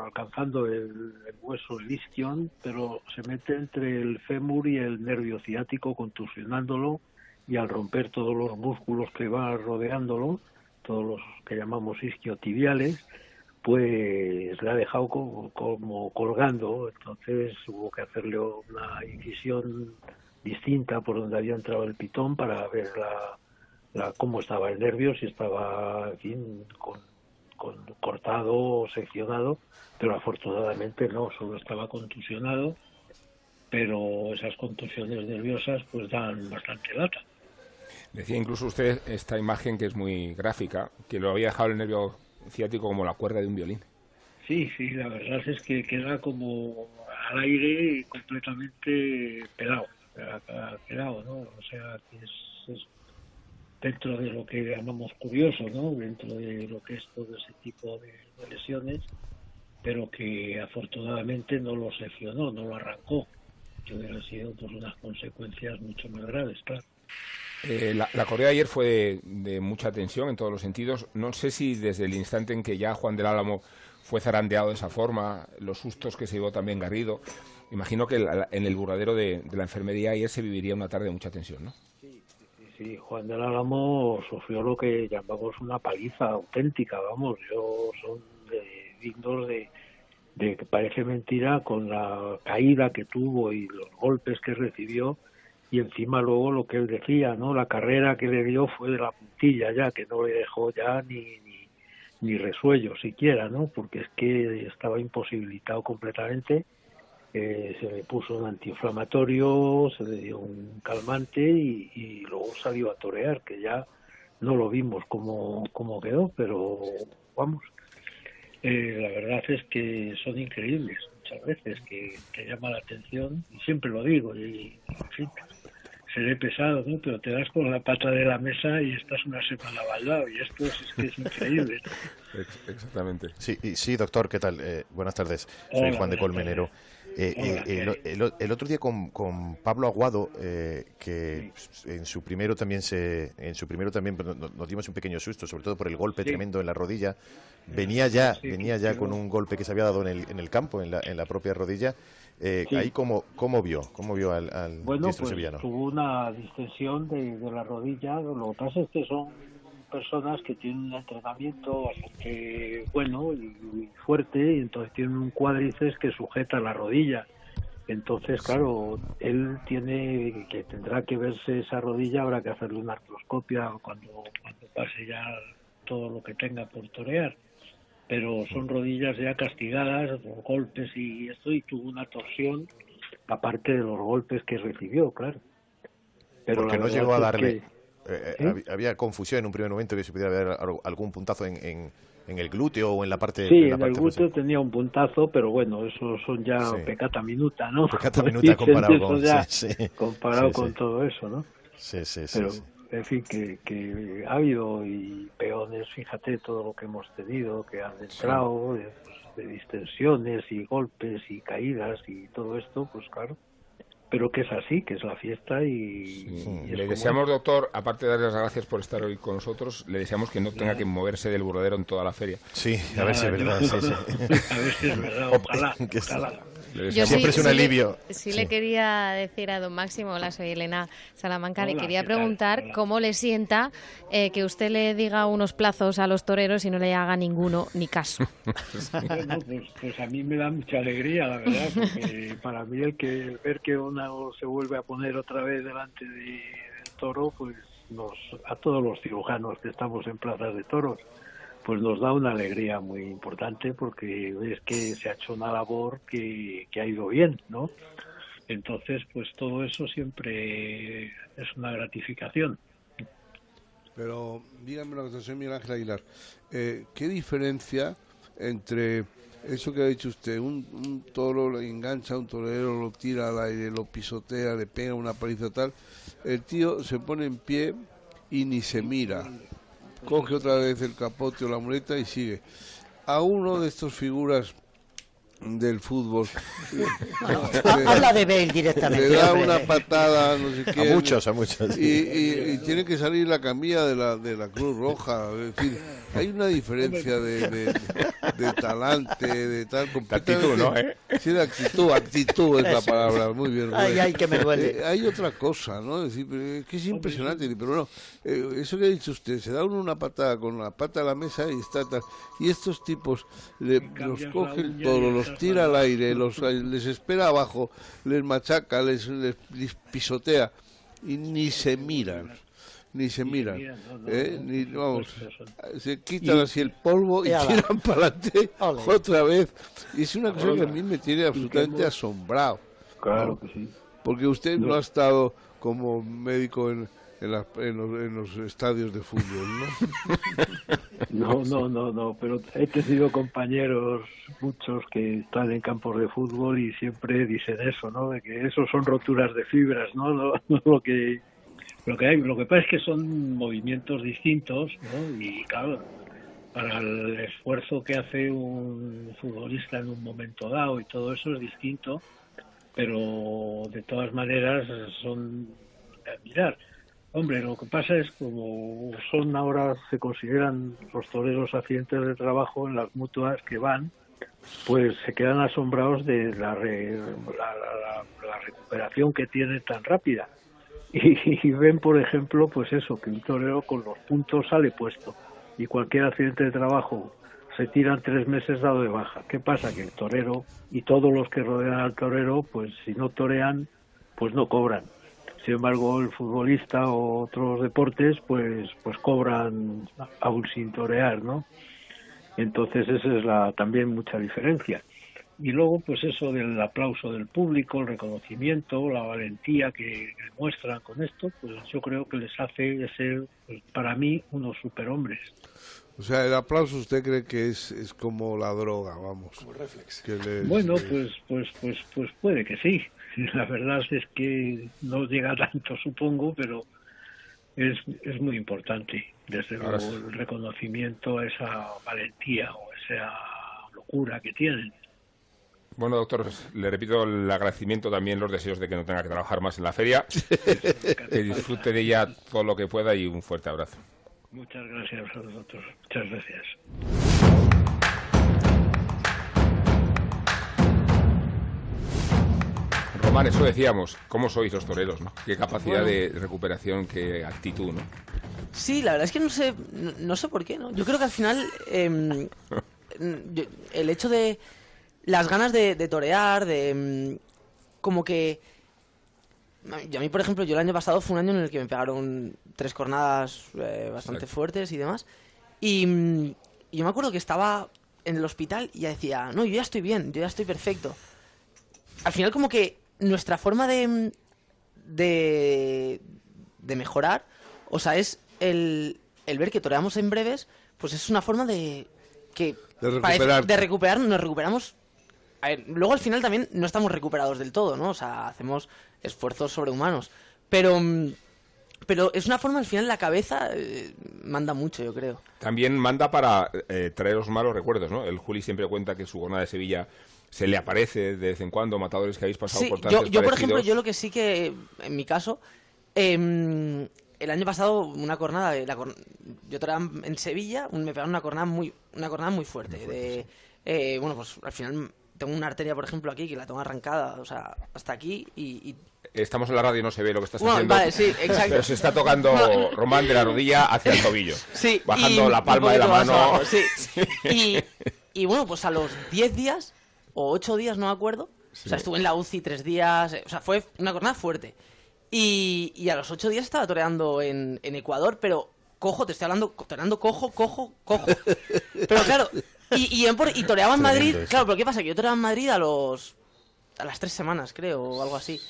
alcanzando el, el hueso el isquion, pero se mete entre el fémur y el nervio ciático, contusionándolo, y al romper todos los músculos que van rodeándolo, todos los que llamamos isquiotibiales, pues le ha dejado como, como colgando, entonces hubo que hacerle una incisión distinta por donde había entrado el pitón para ver la, la cómo estaba el nervio, si estaba, en fin, con, con cortado o seccionado, pero afortunadamente no, solo estaba contusionado, pero esas contusiones nerviosas pues dan bastante lata. Decía incluso usted esta imagen que es muy gráfica, que lo había dejado el nervio ciático como la cuerda de un violín. Sí, sí, la verdad es que queda como al aire completamente pelado, pelado, ¿no? O sea, es, es dentro de lo que llamamos curioso, ¿no? Dentro de lo que es todo ese tipo de, lesiones, pero que afortunadamente no lo seccionó, no lo arrancó, que hubieran sido pues unas consecuencias mucho más graves, claro. Eh, la, la corrida de ayer fue de, mucha tensión en todos los sentidos. No sé si desde el instante en que ya Juan del Álamo fue zarandeado de esa forma, los sustos que se llevó también Garrido, imagino que la- en el burladero de, de la enfermería ayer se viviría una tarde de mucha tensión, ¿no? Sí, Juan del Álamo sufrió lo que llamamos una paliza auténtica, vamos, yo son de- dignos de que parece mentira con la caída que tuvo y los golpes que recibió y encima luego lo que él decía, ¿no? La carrera que le dio fue de la puntilla ya, que no le dejó ya ni, ni, ni resuello siquiera, ¿no? Porque es que estaba imposibilitado completamente eh, se le puso un antiinflamatorio, se le dio un calmante y, y luego salió a torear, que ya no lo vimos cómo, cómo quedó, pero vamos, eh, la verdad es que son increíbles muchas veces, que, que llama la atención, y siempre lo digo, y en fin, seré pesado, ¿no? Pero te das con la pata de la mesa y estás una semana al lado, y esto es, es que es increíble. (laughs) exactamente. Sí, y- sí, doctor, ¿qué tal? Eh, buenas tardes. Soy Hola, Juan de Colmenero. Eh, eh, el, el- el otro día con, con Pablo Aguado, eh, que en su primero también se, en su primero también no- no- nos dimos un pequeño susto, sobre todo por el golpe Sí. tremendo en la rodilla. Venía ya, Sí, venía ya con un golpe que se había dado en el, en el campo, en la, en la propia rodilla. Eh, Sí. Ahí cómo, cómo vio, cómo vio al, al Bueno, pues sevillano. tuvo una distensión de, de la rodilla. Lo que pasa es que son personas que tienen un entrenamiento bastante bueno y, fuerte, y entonces tienen un cuádriceps que sujeta la rodilla. Entonces, claro, él tiene que tendrá que verse esa rodilla, habrá que hacerle una artroscopia cuando, cuando pase ya todo lo que tenga por torear. Pero son rodillas ya castigadas por golpes y esto, y tuvo una torsión aparte de los golpes que recibió, claro. Pero Porque no llegó a es darle. que- eh, ¿Sí? había, confusión en un primer momento que se pudiera haber al- algún puntazo en, en, en el glúteo o en la parte. Sí, en en, la el glúteo tenía un puntazo, pero bueno, eso son ya Sí. pecata minuta, ¿no? (laughs) Pecata minuta comparado con- ya, (laughs) sí, sí. comparado Sí, con sí. todo eso, ¿no? Sí, sí, sí. Pero, en fin, que, que ha habido y peones, fíjate todo lo que hemos tenido, que han entrado, de, pues, de distensiones y golpes y caídas y todo esto, pues claro. Pero que es así, que es la fiesta y, Le deseamos, doctor, aparte de darle las gracias por estar hoy con nosotros, le deseamos que no tenga que moverse del burladero en toda la feria. Sí, a ver si es verdad. Sí, sí. (laughs) A ver si es verdad, (laughs) ojalá, (laughs) ojalá. Le Yo Siempre sí- es un sí le- alivio. Sí, Sí. le quería decir a don Máximo, hola, soy Elena Salamanca, le Hola, quería ¿qué tal? preguntar cómo le sienta eh, que usted le diga unos plazos a los toreros y no le haga ninguno ni caso. (laughs) Bueno, pues, pues a mí me da mucha alegría, la verdad, porque para mí el que ver que uno se vuelve a poner otra vez delante de- del toro, pues nos a todos los cirujanos que estamos en plazas de toros, pues nos da una alegría muy importante porque es que se ha hecho una labor que, que ha ido bien, ¿no? Entonces, pues todo eso siempre es una gratificación. Pero dígame una cosa, señor Miguel Ángel Aguilar. eh, ¿Qué diferencia entre eso que ha dicho usted? Un, un toro lo engancha, un torero lo tira al aire, lo pisotea, le pega una paliza tal. El tío se pone en pie y ni se mira. Coge otra vez el capote o la muleta y sigue. A uno de estos figuras del fútbol. Ha- (laughs) Habla de Bale directamente. Le da hombre. una patada, no sé A muchos, a muchos. Y, y- y tiene que salir la camilla de la, de la Cruz Roja. Es decir, hay una diferencia de, de, de talante, de tal. actitud, ¿no, eh? Sí, de actitud. Actitud es la palabra. Muy bien. Ay, Rubén. ay, que me duele. Eh, hay otra cosa, ¿no? Es decir, es que es impresionante. Pero no, eh, eso que ha dicho usted, se da uno una patada con la pata a la mesa y está tal. Y estos tipos le, los cambias coge la los tira al aire, los, les espera abajo, les machaca, les, les- les pisotea y ni se miran. Ni se miran, miran, no, no, ¿eh? Ni- vamos, supuesto, se quitan Y- así el polvo y Y ala. tiran para adelante otra vez. Y es una cosa que a mí me tiene absolutamente asombrado. Claro ¿no? que sí. Porque usted no No. ha estado como médico en, en, las- en los, en los estadios de fútbol, ¿no? (laughs) No, no, no, no, pero he tenido compañeros, muchos que están en campos de fútbol y siempre dicen eso, ¿no? De que eso son roturas de fibras, ¿no? (laughs) No lo que lo que hay, lo que pasa es que son movimientos distintos, ¿no? Y claro, para el esfuerzo que hace un futbolista en un momento dado y todo eso es distinto, pero de todas maneras son mirar. Hombre, lo que pasa es como son ahora, se consideran los toreros accidentes de trabajo en las mutuas que van, pues se quedan asombrados de la, re- la, la- la- recuperación que tiene tan rápida. Y, y ven, por ejemplo, pues eso, que un torero con los puntos sale puesto y cualquier accidente de trabajo se tiran tres meses dado de baja. ¿Qué pasa? Que el torero y todos los que rodean al torero, pues si no torean, pues no cobran. Sin embargo, el futbolista o otros deportes, pues, pues cobran aún sin torear, ¿no? Entonces esa es la también mucha diferencia. Y luego, pues eso del aplauso del público, el reconocimiento, la valentía que muestran con esto, pues yo creo que les hace de ser, pues, para mí, unos superhombres. O sea, el aplauso usted cree que es, es como la droga, vamos. Que les- Bueno, les- pues, pues, pues, pues puede que sí. (laughs) La verdad es que no llega (laughs) tanto, supongo, pero es, es muy importante, desde luego, sí. el reconocimiento a esa valentía o esa locura que tienen. Bueno, doctor, le repito el agradecimiento también, los deseos de que no tenga que trabajar más en la feria, (laughs) que disfrute de ella todo lo que pueda y un fuerte abrazo. Muchas gracias a vosotros. Muchas gracias. Román, eso decíamos, ¿cómo sois los toreros, no? Qué capacidad Bueno. de recuperación, qué actitud, ¿no? Sí, la verdad es que no sé, no, sé por qué, ¿no? Yo creo que al final em, yo- el hecho de las ganas de, de torear, de em, como que y a mí, por ejemplo, yo el año pasado fue un año en el que me pegaron tres cornadas eh, bastante Exacto. fuertes y demás. Y, y yo me acuerdo que estaba en el hospital y ya decía, no, yo ya estoy bien, yo ya estoy perfecto. Al final como que nuestra forma de, de, de mejorar, o sea, es el, el ver que toreamos en breves, pues es una forma de que De parece- recuperarte. de recuperar, nos recuperamos. A ver, luego al final también no estamos recuperados del todo, ¿no? O sea, hacemos esfuerzos sobrehumanos. Pero, mm, pero es una forma, al final la cabeza eh, manda mucho, yo creo. También manda para eh, traeros malos recuerdos, ¿no? El Juli siempre cuenta que su jornada de Sevilla se le aparece de vez en cuando, matadores que habéis pasado Sí, por yo, tantos yo, por ejemplo, yo lo que sí que, en mi caso, em, el año pasado una cornada, la cor- yo toreaba en Sevilla, un- me pegaron una cornada muy, una cornada muy fuerte. de, eh, bueno, pues al final tengo una arteria, por ejemplo, aquí que la tengo arrancada, o sea, hasta aquí y, y Estamos en la radio y no se ve lo que estás Bueno, haciendo. vale, sí, (laughs) exacto. Pero se está tocando No. Román de la rodilla hacia el tobillo. (laughs) Sí, Bajando y la palma de la mano. abajo, (laughs) sí. Y, y bueno, pues a los 10 días o 8 días, no me acuerdo. O sea, estuve en la UCI tres días. eh, O sea, fue una jornada fuerte. Y, y a los 8 días estaba toreando en, en Ecuador, pero cojo, te estoy hablando, toreando cojo, cojo, cojo. (laughs) Pero claro, y, y, en por- y toreaba en Madrid. Claro, pero ¿qué pasa? Que yo toreaba en Madrid a los. a las 3 semanas, creo, o algo así.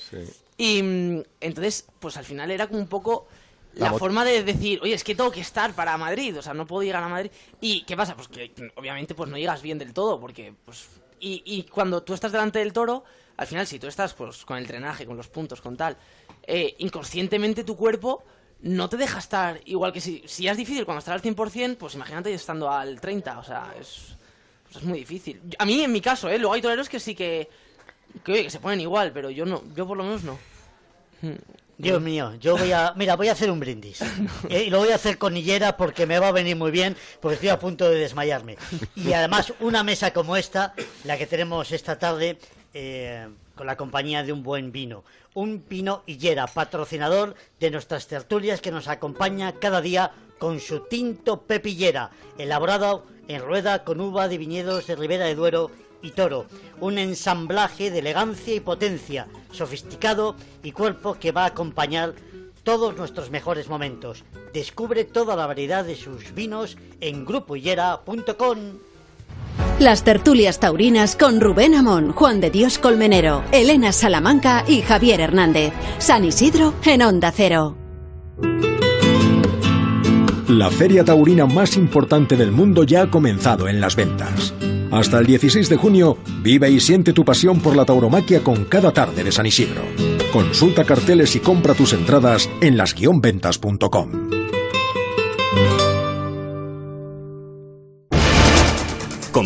Y mm, entonces, pues al final era como un poco La la, forma de decir, oye, es que tengo que estar para Madrid, o sea, no puedo llegar a Madrid. ¿Y qué pasa? Pues que obviamente pues no llegas bien del todo, porque pues... Y, y cuando tú estás delante del toro, al final si tú estás pues con el drenaje, con los puntos, con tal, eh, inconscientemente tu cuerpo no te deja estar igual que si, si es difícil cuando estás al 100%, pues imagínate estando al 30, o sea, es... pues es muy difícil. A mí, en mi caso, ¿eh? Luego hay toreros que sí que, que, oye, que se ponen igual, pero yo no, yo por lo menos no. Dios mío, yo voy a, mira, voy a hacer un brindis. (laughs) Eh, y lo voy a hacer con hillera porque me va a venir muy bien, porque estoy a punto de desmayarme. Y (laughs) además, una mesa como esta, la que tenemos esta tarde, eh, con la compañía de un buen vino. Un vino hillera, patrocinador de nuestras tertulias que nos acompaña cada día con su tinto pepillera, elaborado en rueda con uva de viñedos de Ribera de Duero y Toro. Un ensamblaje de elegancia y potencia, sofisticado y cuerpo que va a acompañar todos nuestros mejores momentos. Descubre toda la variedad de sus vinos en grupohillera.com. Las tertulias taurinas con Rubén Amón, Juan de Dios Colmenero, Elena Salamanca y Javier Hernández. San Isidro en Onda Cero. La feria taurina más importante del mundo ya ha comenzado en las ventas. Hasta el 16 de junio, vive y siente tu pasión por la tauromaquia con cada tarde de San Isidro. Consulta carteles y compra tus entradas en las-ventas.com.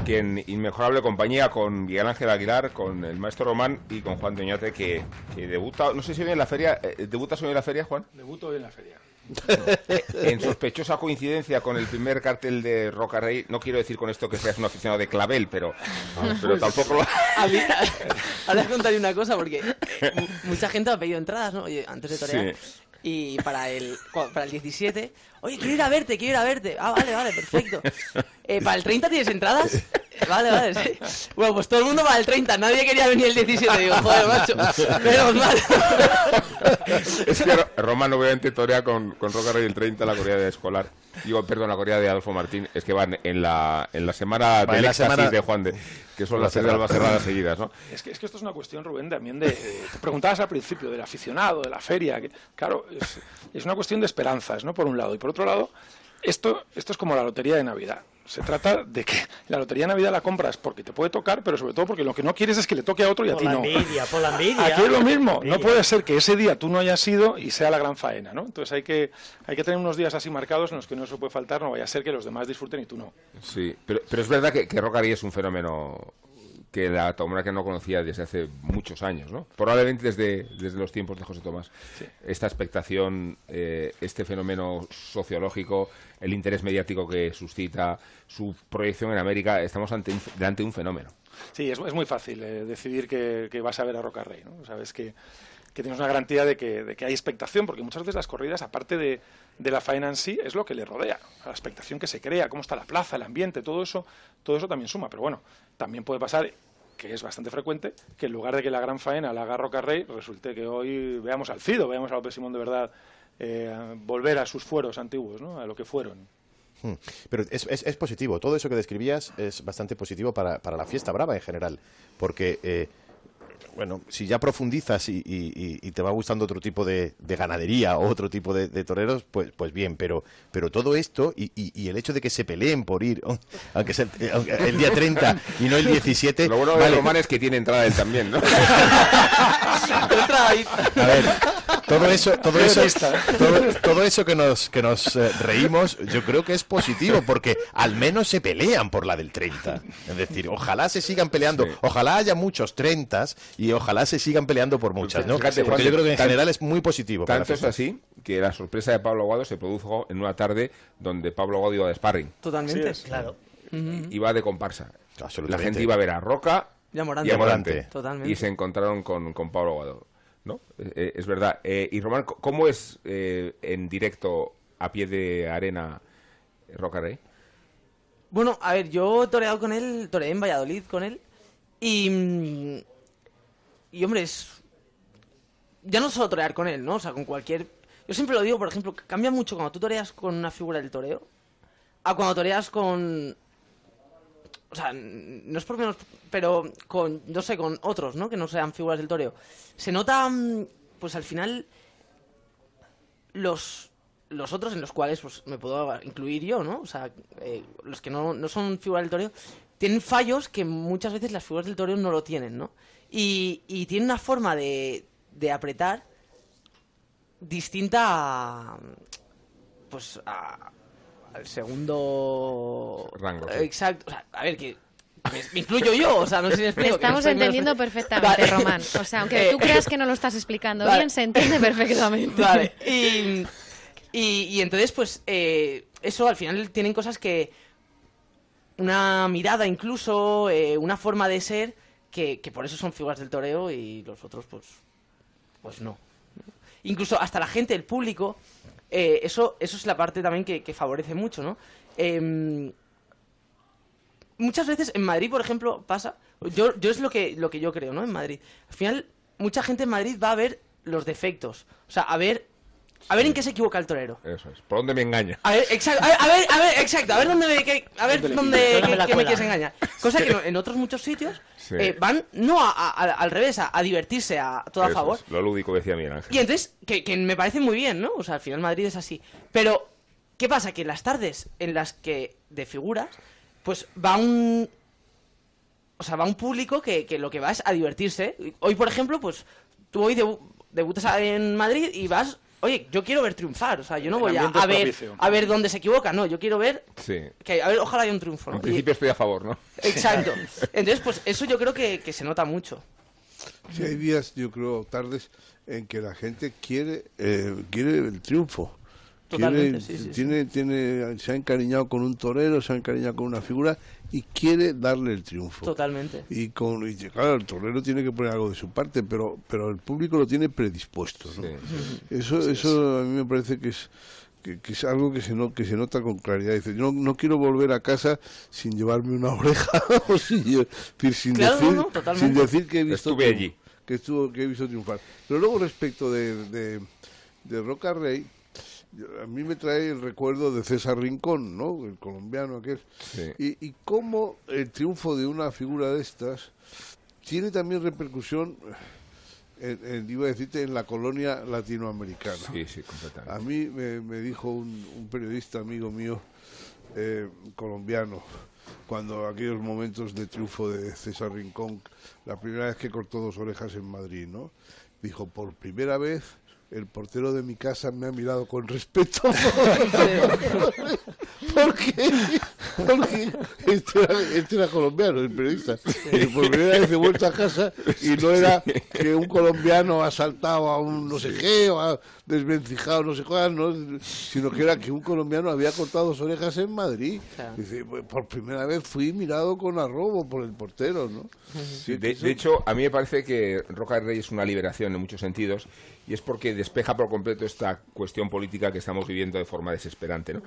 Aquí en inmejorable compañía con Miguel Ángel Aguilar, con el maestro Román y con Juan Doñate que, que debuta, no sé si hoy en la feria, eh, ¿debutas hoy en la feria, Juan? Debuto hoy en la feria. en sospechosa coincidencia con el primer cartel de Roca Rey, no quiero decir con esto que seas un aficionado de clavel, pero, pero tampoco lo... A mí, (laughs) ahora os contaré una cosa, porque eh, mu- mucha gente ha pedido entradas, ¿no? Oye, antes de torear. Y para el, para el 17, oye, quiero ir a verte, quiero ir a verte. Ah, vale, vale, perfecto. Eh, ¿Para el 30 tienes entradas? Vale, vale, sí. Bueno, pues todo el mundo para el 30, nadie quería venir el 17. Digo, joder, macho, menos mal. Es que Ro- Román obviamente torea con, con Roca Rey el 30 la Corea de Escolar. Digo, perdón, la Corea de Adolfo Martín. Es que van en la, en la semana Va, del la éxtasis semana- de Juan de, que son La las seis de seguidas, ¿no? Es que, es que esto es una cuestión, Rubén, también de... eh, te preguntabas al principio del aficionado, de la feria. Que, claro, es, es una cuestión de esperanzas, ¿no? Por un lado. Y por otro lado, esto, esto es como la lotería de Navidad. Se trata de que la lotería de Navidad la compras porque te puede tocar, pero sobre todo porque lo que no quieres es que le toque a otro y a Por ti la no. envidia, por la envidia. Aquí es lo mismo. No puede ser que ese día tú no hayas ido y sea la gran faena, ¿no? Entonces hay que, hay que tener unos días así marcados en los que no se puede faltar, no vaya a ser que los demás disfruten y tú no. Sí, pero, pero es verdad que, que Rey es un fenómeno que la que no conocía desde hace muchos años, ¿no? Probablemente desde, desde los tiempos de José Tomás. Esta expectación, eh, este fenómeno sociológico, el interés mediático que suscita, su proyección en América, estamos ante un- de un fenómeno. Sí, es, es muy fácil eh, decidir que, que vas a ver a Roca Rey, ¿no? Sabes que, que tienes una garantía de que, de que hay expectación, porque muchas veces las corridas, aparte de, de la faena en sí, es lo que le rodea, la expectación que se crea, cómo está la plaza, el ambiente, todo eso, todo eso también suma. Pero bueno, también puede pasar, que es bastante frecuente, que en lugar de que la gran faena la haga Roca Rey, resulte que hoy veamos al Cido, veamos a López de verdad eh, volver a sus fueros antiguos, ¿no? a lo que fueron. Hmm. Pero es, es- es positivo, todo eso que describías es bastante positivo para, para la fiesta brava en general, porque eh, bueno, si ya profundizas y, y- y- y te va gustando otro tipo de, de ganadería o otro tipo de, de toreros, pues, pues bien, pero, pero todo esto y, y- y el hecho de que se peleen por ir, aunque sea el, aunque el día 30 y no el 17, Lo bueno de vale, Román es que tiene entrada él también, ¿no? (laughs) (laughs) A ver, todo eso, todo eso, Periodista. todo, todo eso que nos que nos eh, reímos, yo creo que es positivo porque al menos se pelean por la del 30. Es decir, ojalá se sigan peleando, ojalá haya muchos 30 y ojalá se sigan peleando por muchas, ¿no? Fíjate, Porque Juan, yo creo que en tan- general es muy positivo. para Tanto es así que la sorpresa de Pablo Aguado se produjo en una tarde donde Pablo Aguado iba de sparring. Totalmente. Sí, claro. Iba de comparsa. La gente iba a ver a Roca Y a Morante. y a Morante. Totalmente. Y se encontraron con, con Pablo Aguado. ¿No? Eh, eh, es verdad. Eh, y Román, ¿cómo es eh, en directo a pie de arena eh, Roca Rey? Bueno, a ver, yo he toreado con él, toreé en Valladolid con él. Y. mm, Y hombre, es. Ya no solo torear con él, ¿no? O sea, con cualquier. Yo siempre lo digo, por ejemplo, cambia mucho cuando tú toreas con una figura del toreo a cuando toreas con. O sea, no es por menos. Pero con. No sé, con otros, ¿no? Que no sean figuras del toreo. Se nota. mm, Pues al final. Los. Los otros en los cuales pues me puedo incluir yo, ¿no? O sea, eh, los que no, no son figuras del toreo tienen fallos que muchas veces las figuras del toreo no lo tienen, ¿no? Y, y tienen una forma de, de apretar distinta a, pues a- al segundo Rango, sí. Exacto. O sea, a ver, que me, me incluyo yo, o sea, no sé si me explico. estamos entendiendo perfectamente, Vale. Román. O sea, aunque tú Eh, creas que no lo estás explicando Vale. bien, se entiende perfectamente. Vale, y, y, y entonces, pues, eh, eso al final tienen cosas que. Una mirada, incluso, eh, una forma de ser, que, que por eso son figuras del toreo y los otros, pues. Pues no. Incluso hasta la gente, el público, eh, eso, eso es la parte también que, favorece mucho, ¿no? Em, muchas veces en Madrid, por ejemplo, pasa. Yo, yo es lo que, lo que yo creo, ¿no? En Madrid. Al final, mucha gente en Madrid va a ver los defectos. O sea, a ver. A ver en qué se equivoca el torero. Eso es. ¿Por dónde me engaña? A ver, exacto, a ver, a ver, a ver, exacto, a ver dónde me, que- a ver ¿Dónde que- ¿Dónde me la que me quieres engañar. Cosa que no- en otros muchos sitios Sí. eh, van no a- a- a- al revés, a, a divertirse, a todo a favor. es, lo lúdico decía Miguel Ángel. Y entonces, que, que me parece muy bien, ¿no? O sea, al final Madrid es así. Pero, ¿qué pasa? Que en las tardes en las que de figuras, pues va un... O sea, va un público que, que lo que va es a divertirse. Hoy, por ejemplo, pues tú hoy debu- debutas en Madrid y vas... Oye, yo quiero ver triunfar, o sea, yo no El voy a, ver a ver dónde se equivoca, no, yo quiero ver Sí. que, a ver, ojalá haya un triunfo, ¿no? En Y- principio estoy a favor, ¿no? (laughs) exacto. Entonces, pues eso yo creo que, que se nota mucho. Sí, hay días, yo creo, tardes en que la gente quiere eh, quiere el triunfo. Totalmente, Quiere- sí, sí, sí. tiene, tiene, se ha encariñado con un torero, se ha encariñado con una figura y quiere darle el triunfo. Totalmente. Y, con, y claro, el torero tiene que poner algo de su parte, pero, pero el público lo tiene predispuesto. ¿no? Eso, eso a mí me parece que es, que, que es algo que se, no, que se nota con claridad. Dice, no, no quiero volver a casa sin llevarme una oreja (laughs) o sin, decir, sin, Claro, decir, no, no, totalmente. sin decir que he visto Estuve allí. Que, estuvo, que he visto triunfar. Pero luego respecto de, de, de Roca Rey, yo- a mí me trae el recuerdo de César Rincón, ¿no? El colombiano aquel. Sí. Y, y cómo el triunfo de una figura de estas tiene también repercusión, en, en- iba a decirte, en la colonia latinoamericana. Sí, sí, completamente. A mí me, me dijo un, un periodista amigo mío, eh, colombiano, cuando aquellos momentos de triunfo de César Rincón, la primera vez que cortó dos orejas en Madrid, ¿no? Dijo, por primera vez el portero de mi casa me ha mirado con respeto. (laughs) ¿Por qué? Porque este era, este era colombiano, el periodista. Y por primera vez he vuelto a casa y no era que un colombiano ha asaltado a un no sé qué, o ha desvencijado no sé cuál, ¿no? sino que era que un colombiano había cortado dos orejas en Madrid. Dice, "Pues, por primera vez fui mirado con arrobo por el portero, ¿no? Sí, de, de hecho, a mí me parece que Roca del Rey es una liberación en muchos sentidos y es porque despeja por completo esta cuestión política que estamos viviendo de forma desesperante. ¿no?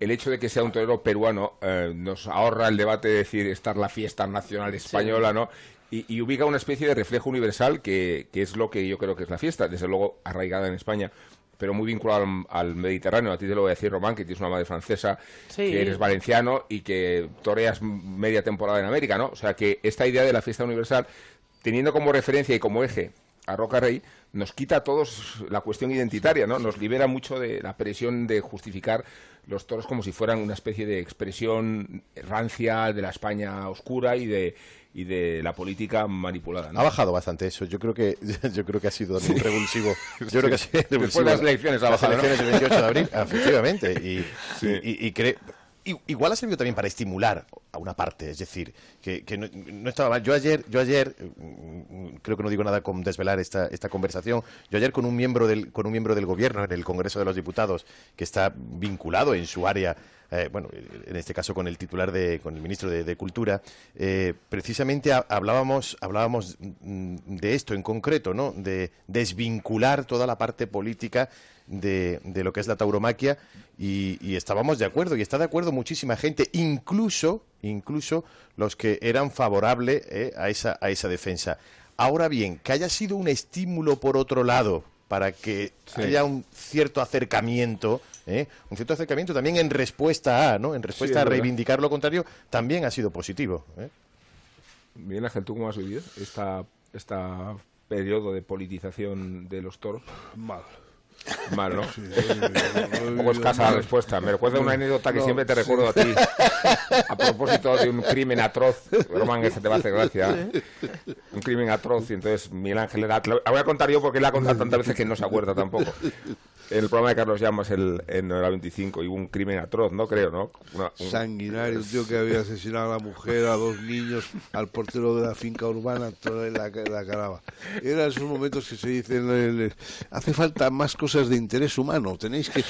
El hecho de que sea un torero peruano eh, nos ahorra el debate de decir estar la fiesta nacional española, ¿no? Y, y ubica una especie de reflejo universal que, que es lo que yo creo que es la fiesta, desde luego arraigada en España pero muy vinculado al, al Mediterráneo. A ti te lo voy a decir, Román, que tienes una madre francesa, Sí. que eres valenciano y que toreas media temporada en América, ¿no? O sea, que esta idea de la fiesta universal teniendo como referencia y como eje a Roca Rey, nos quita a todos la cuestión identitaria, ¿no? Nos libera mucho de la presión de justificar los toros como si fueran una especie de expresión rancia de la España oscura y de y de la política manipulada. ¿no? Ha bajado bastante eso. Yo creo que (laughs) yo creo que ha sido muy revulsivo. (laughs) Yo creo que ha sido Después de las elecciones ha Las bajado, ¿no? elecciones del 28 de abril, (laughs) efectivamente. Y, Sí. y- y cre- i- igual ha servido también para estimular a una parte, es decir, que, no, estaba mal. Yo ayer, yo ayer, mm, creo que no digo nada con desvelar esta, esta conversación. Yo ayer con un miembro del con un miembro del gobierno en el Congreso de los Diputados que está vinculado en su área eh, bueno, en este caso con el titular de, con el ministro de, de Cultura, eh, precisamente ha- hablábamos, hablábamos mm, de esto en concreto, ¿no? De desvincular toda la parte política de, de lo que es la tauromaquia y, y estábamos de acuerdo y está de acuerdo muchísima gente, incluso, incluso los que eran favorables eh, a esa, a esa defensa. Ahora bien, que haya sido un estímulo por otro lado para que Sí. haya un cierto acercamiento, ¿eh? un cierto acercamiento también en respuesta a, ¿no? En respuesta es a verdad. reivindicar lo contrario, también ha sido positivo. ¿eh? Miguel Ángel, ¿tú cómo has vivido esta, esta periodo de politización de los toros? Mal. Mal, ¿no? Sí, Un poco escasa la respuesta. Me recuerda una anécdota que No, siempre te sí. recuerdo a ti. (laughs) A propósito de un crimen atroz. Román, ese te va a hacer gracia. Un crimen atroz. Y entonces Miguel Ángel era... La voy a contar yo porque la ha contado tantas veces que no se acuerda tampoco. En el programa de Carlos Llamas el, en la 25 y hubo un crimen atroz, ¿no? Creo, ¿no? Una- un- Sanguinario, un tío que había asesinado a la mujer, a dos niños, al portero de la finca urbana, toda la, la caraba. Eran esos momentos que se dicen, eh, hace falta más cosas de interés humano, tenéis que,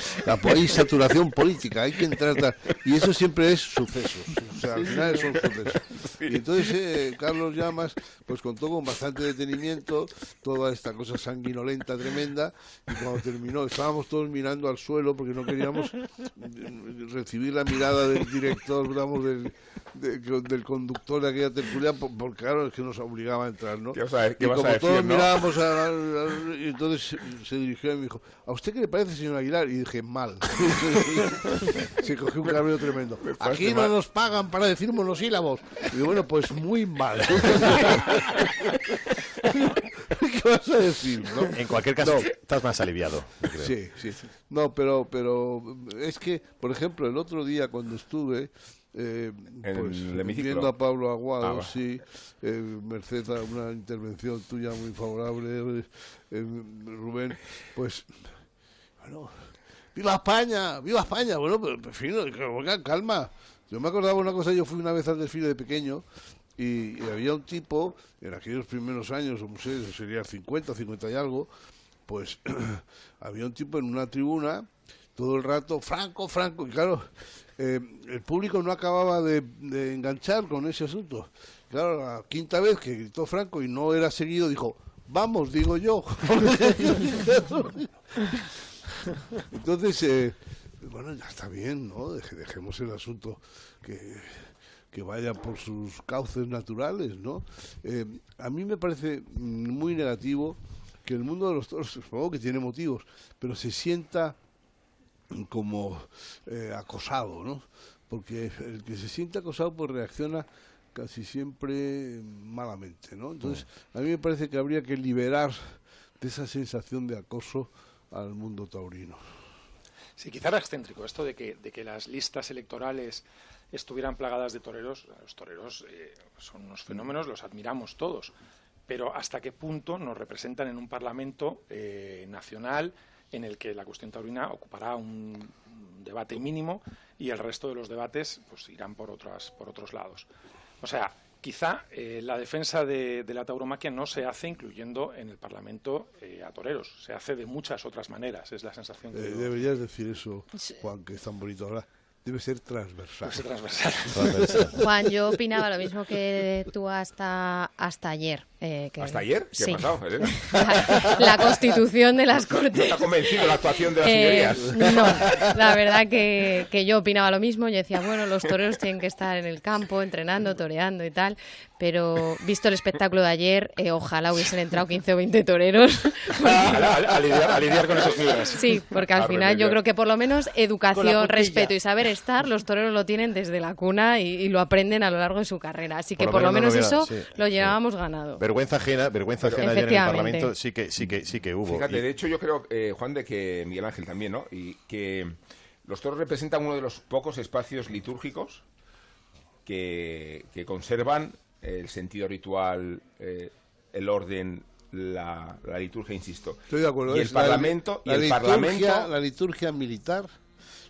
hay saturación política, hay que entrar, tal. y eso siempre es sucesos, o sea, al final son sucesos. Y entonces eh, Carlos Llamas, pues contó con bastante detenimiento toda esta cosa sanguinolenta, tremenda, y cuando terminó, estábamos todos mirando al suelo porque no queríamos eh, recibir la mirada del director, digamos, del, de- del conductor de aquella tertulia, por- porque claro, es que nos obligaba a entrar, ¿no? ¿Qué vas a- qué y vas a como decir, todos no? mirábamos, a, a- y entonces se, dirigió y me dijo, ¿a usted qué le parece, señor Aguilar? Y dije, mal. (laughs) se cogió un cabreo tremendo. Aquí no mal. nos pagan para decir monosílabos. Y digo, bueno, pues muy mal. (laughs) (laughs) ¿Qué vas a decir? no? En cualquier caso, No. estás más aliviado. creo. Sí, sí. No, pero, pero es que, por ejemplo, el otro día cuando estuve eh, pues, viendo a Pablo Aguado, Ah, sí, eh, merced a una intervención tuya muy favorable, eh, Rubén, pues, bueno, ¡viva España! ¡viva España! Bueno, pero, en fin, calma. Yo me acordaba una cosa, yo fui una vez al desfile de pequeño y, y había un tipo, en aquellos primeros años, no sé, sería 50, 50 y algo, pues (clears throat) había un tipo en una tribuna todo el rato, Franco, Franco, y claro, eh, el público no acababa de, de enganchar con ese asunto. Claro, la quinta vez que gritó Franco y no era seguido, dijo, vamos, digo yo. (laughs) Entonces, eh, bueno, ya está bien, ¿no? Deje- dejemos el asunto que, que vaya por sus cauces naturales, ¿no? Eh, a mí me parece muy negativo que el mundo de los toros, supongo que tiene motivos, pero se sienta como eh, acosado, ¿no? Porque el que se siente acosado pues reacciona casi siempre malamente, ¿no? Entonces, a mí me parece que habría que liberar de esa sensación de acoso al mundo taurino. Sí, quizá era excéntrico esto de que, de que las listas electorales estuvieran plagadas de toreros. Los toreros eh, son unos fenómenos, los admiramos todos, pero ¿hasta qué punto nos representan en un Parlamento eh, nacional en el que la cuestión taurina ocupará un, debate mínimo y el resto de los debates pues irán por, otras, por otros lados? O sea, quizá eh, la defensa de, de la tauromaquia no se hace incluyendo en el Parlamento eh, a toreros, se hace de muchas otras maneras, es la sensación que Eh, yo- deberías decir eso, Juan, que es tan bonito ahora. Debe ser transversal. Debe ser transversal. Juan, yo opinaba lo mismo que tú hasta, hasta ayer. eh, que- ¿Hasta ayer? ¿Qué Sí. ha pasado, Elena? La, (laughs) la constitución de las ¿No Cortes. te ha convencido la actuación de las Eh, señorías? no, la verdad que, que yo opinaba lo mismo. Yo decía, bueno, los toreros tienen que estar en el campo, entrenando, toreando y tal. Pero visto el espectáculo de ayer, eh, ojalá hubiesen entrado 15 o 20 toreros. (laughs) a, a- a lidiar, a lidiar con esos fibras. Sí, porque al A final yo creo que por lo menos educación, respeto y saber estar, los toreros lo tienen desde la cuna y, y lo aprenden a lo largo de su carrera. Así que Por por, lo lo menos menos no lo eso sí, lo sí. llevábamos ganado. Vergüenza ajena, vergüenza ajena ayer en el. Parlamento sí que, sí que, sí que hubo. Fíjate, Y- de hecho yo creo, eh, Juan, de que Miguel Ángel también, ¿no? Y que los toros representan uno de los pocos espacios litúrgicos que, que conservan el sentido ritual, eh, el orden, la, la liturgia, insisto. Estoy de acuerdo. Y es el la- Parlamento, y el liturgia- Parlamento La liturgia militar,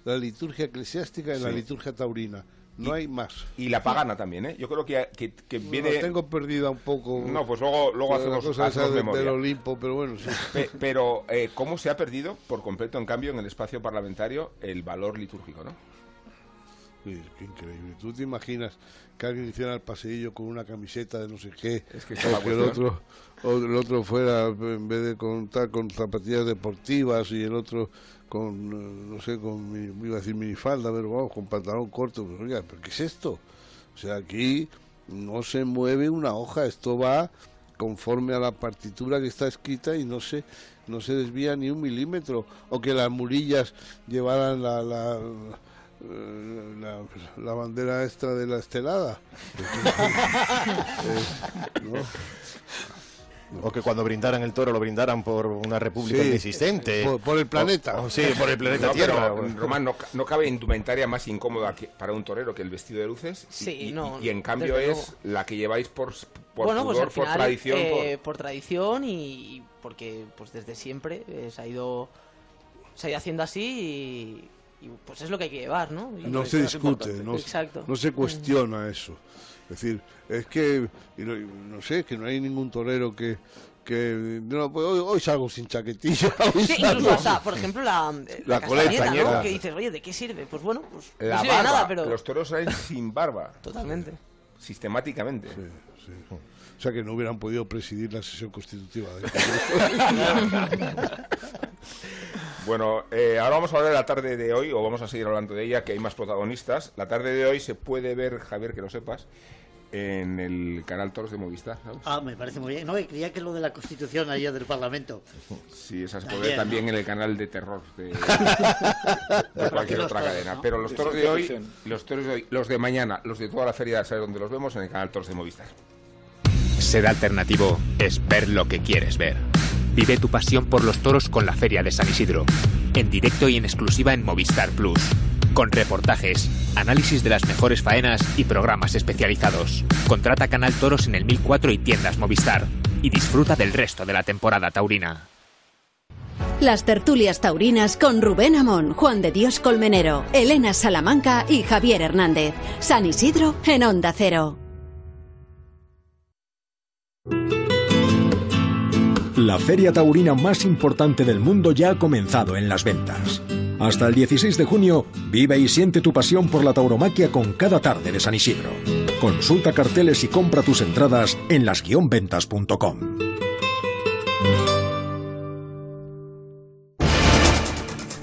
la liturgia eclesiástica y la liturgia taurina. No hay más. y la pagana también, ¿eh? Yo creo que, que, que viene... La tengo perdida un poco. No, pues luego, luego hacemos, cosa hacemos de- memoria. del Olimpo, pero bueno, sí. Pe- pero, eh, ¿cómo se ha perdido por completo, en cambio, en el espacio parlamentario, el valor litúrgico, no? Qué increíble. ¿Tú te imaginas que alguien hiciera el paseillo con una camiseta de no sé qué? Es que o que el otro, o el otro fuera, en vez de contar con zapatillas deportivas y el otro con, eh, no sé, con, mi- iba a decir minifalda, pero vamos, con pantalón corto. Pues, oiga, ¿pero qué es esto? O sea, aquí no se mueve una hoja, esto va conforme a la partitura que está escrita y no se no se desvía ni un milímetro o que las murillas llevaran la, la, la, la bandera extra de la estelada (laughs) Eh, ¿no? O que cuando brindaran el toro lo brindaran por una república Sí, inexistente. por- por el planeta. O- o sí, por el planeta No, pero, Tierra. Román, no, no cabe indumentaria más incómoda que- para un torero que el vestido de luces. y- Sí, y, no, y en cambio es la que lleváis por, por bueno, pues pudor, final, por tradición. eh, por- por tradición y porque pues desde siempre eh, se ha ido se ha ido haciendo así y, y, pues es lo que hay que llevar, ¿no? Y no se es discute, no, Exacto. no se cuestiona eso. Es decir, es que, y no, no sé, que no hay ningún torero que, que no, pues hoy, hoy salgo sin chaquetilla. (laughs) hoy Sí, salgo incluso hasta, por ejemplo, la, La la, coleta, ¿no? Que dices, oye, ¿de qué sirve? Pues bueno, pues no La sirve de barba, nada, pero... los toros salen (laughs) sin barba. Totalmente. Sistemáticamente. Sí. O sea que no hubieran podido presidir la sesión constitutiva. (laughs) Bueno, eh, ahora vamos a hablar de la tarde de hoy, o vamos a seguir hablando de ella, que hay más protagonistas. La tarde de hoy se puede ver, Javier, que lo sepas, en el canal Toros de Movistar. ¿sabes? Ah, me parece muy bien. No, y creía que lo de la Constitución ayer del Parlamento. Sí, esa se puede También, ver también ¿no? en el canal de terror de, (laughs) de cualquier otra toros, cadena. ¿no? Pero los toros de hoy, los toros de hoy, los de mañana, los de toda la feria, ¿sabes dónde los vemos? En el canal Toros de Movistar. Ser alternativo es ver lo que quieres ver. Vive tu pasión por los toros con la Feria de San Isidro. En directo y en exclusiva en Movistar Plus. Con reportajes, análisis de las mejores faenas y programas especializados. Contrata Canal Toros en el 1004 y tiendas Movistar. Y disfruta del resto de la temporada taurina. Las tertulias taurinas con Rubén Amón, Juan de Dios Colmenero, Elena Salamanca y Javier Hernández. San Isidro en Onda Cero. La feria taurina más importante del mundo ya ha comenzado en las ventas. Hasta el 16 de junio, vive y siente tu pasión por la tauromaquia con cada tarde de San Isidro. Consulta carteles y compra tus entradas en las-ventas.com.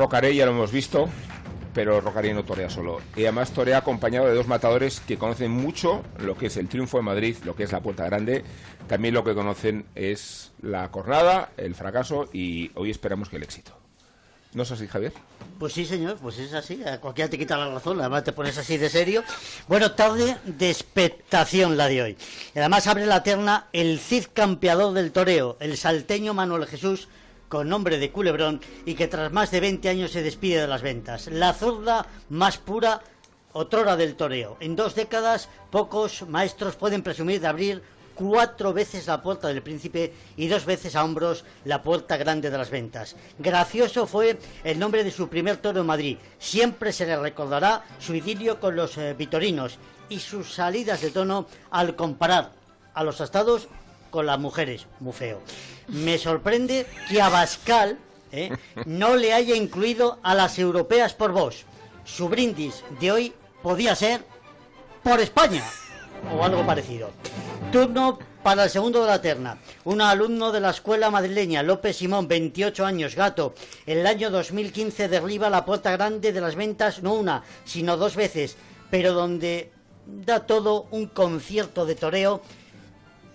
Rocaré, ya lo hemos visto, pero Rocaré no torea solo. Y además torea acompañado de dos matadores que conocen mucho lo que es el triunfo de Madrid, lo que es la Puerta Grande. También lo que conocen es la cornada, el fracaso y hoy esperamos que el éxito. ¿No es así, Javier? Pues sí, señor, pues es así. A cualquiera te quita la razón, además te pones así de serio. Bueno, tarde de expectación la de hoy. Y además abre la terna el Cid campeador del toreo, el salteño Manuel Jesús, con nombre de culebrón, y que tras más de 20 años se despide de las ventas. La zurda más pura otrora del toreo. En dos décadas, pocos maestros pueden presumir de abrir cuatro veces la puerta del príncipe y dos veces a hombros la puerta grande de las ventas. Gracioso fue el nombre de su primer toro en Madrid. Siempre se le recordará su idilio con los eh, vitorinos y sus salidas de tono al comparar a los estados con las mujeres. Muy feo. Me sorprende que a Bascal eh, no le haya incluido a las europeas por vos. Su brindis de hoy podía ser por España o algo parecido. Turno para el segundo de la terna. Un alumno de la escuela madrileña, López Simón, 28 años, gato. El año 2015 derriba la puerta grande de las ventas, no una, sino dos veces, pero donde da todo un concierto de toreo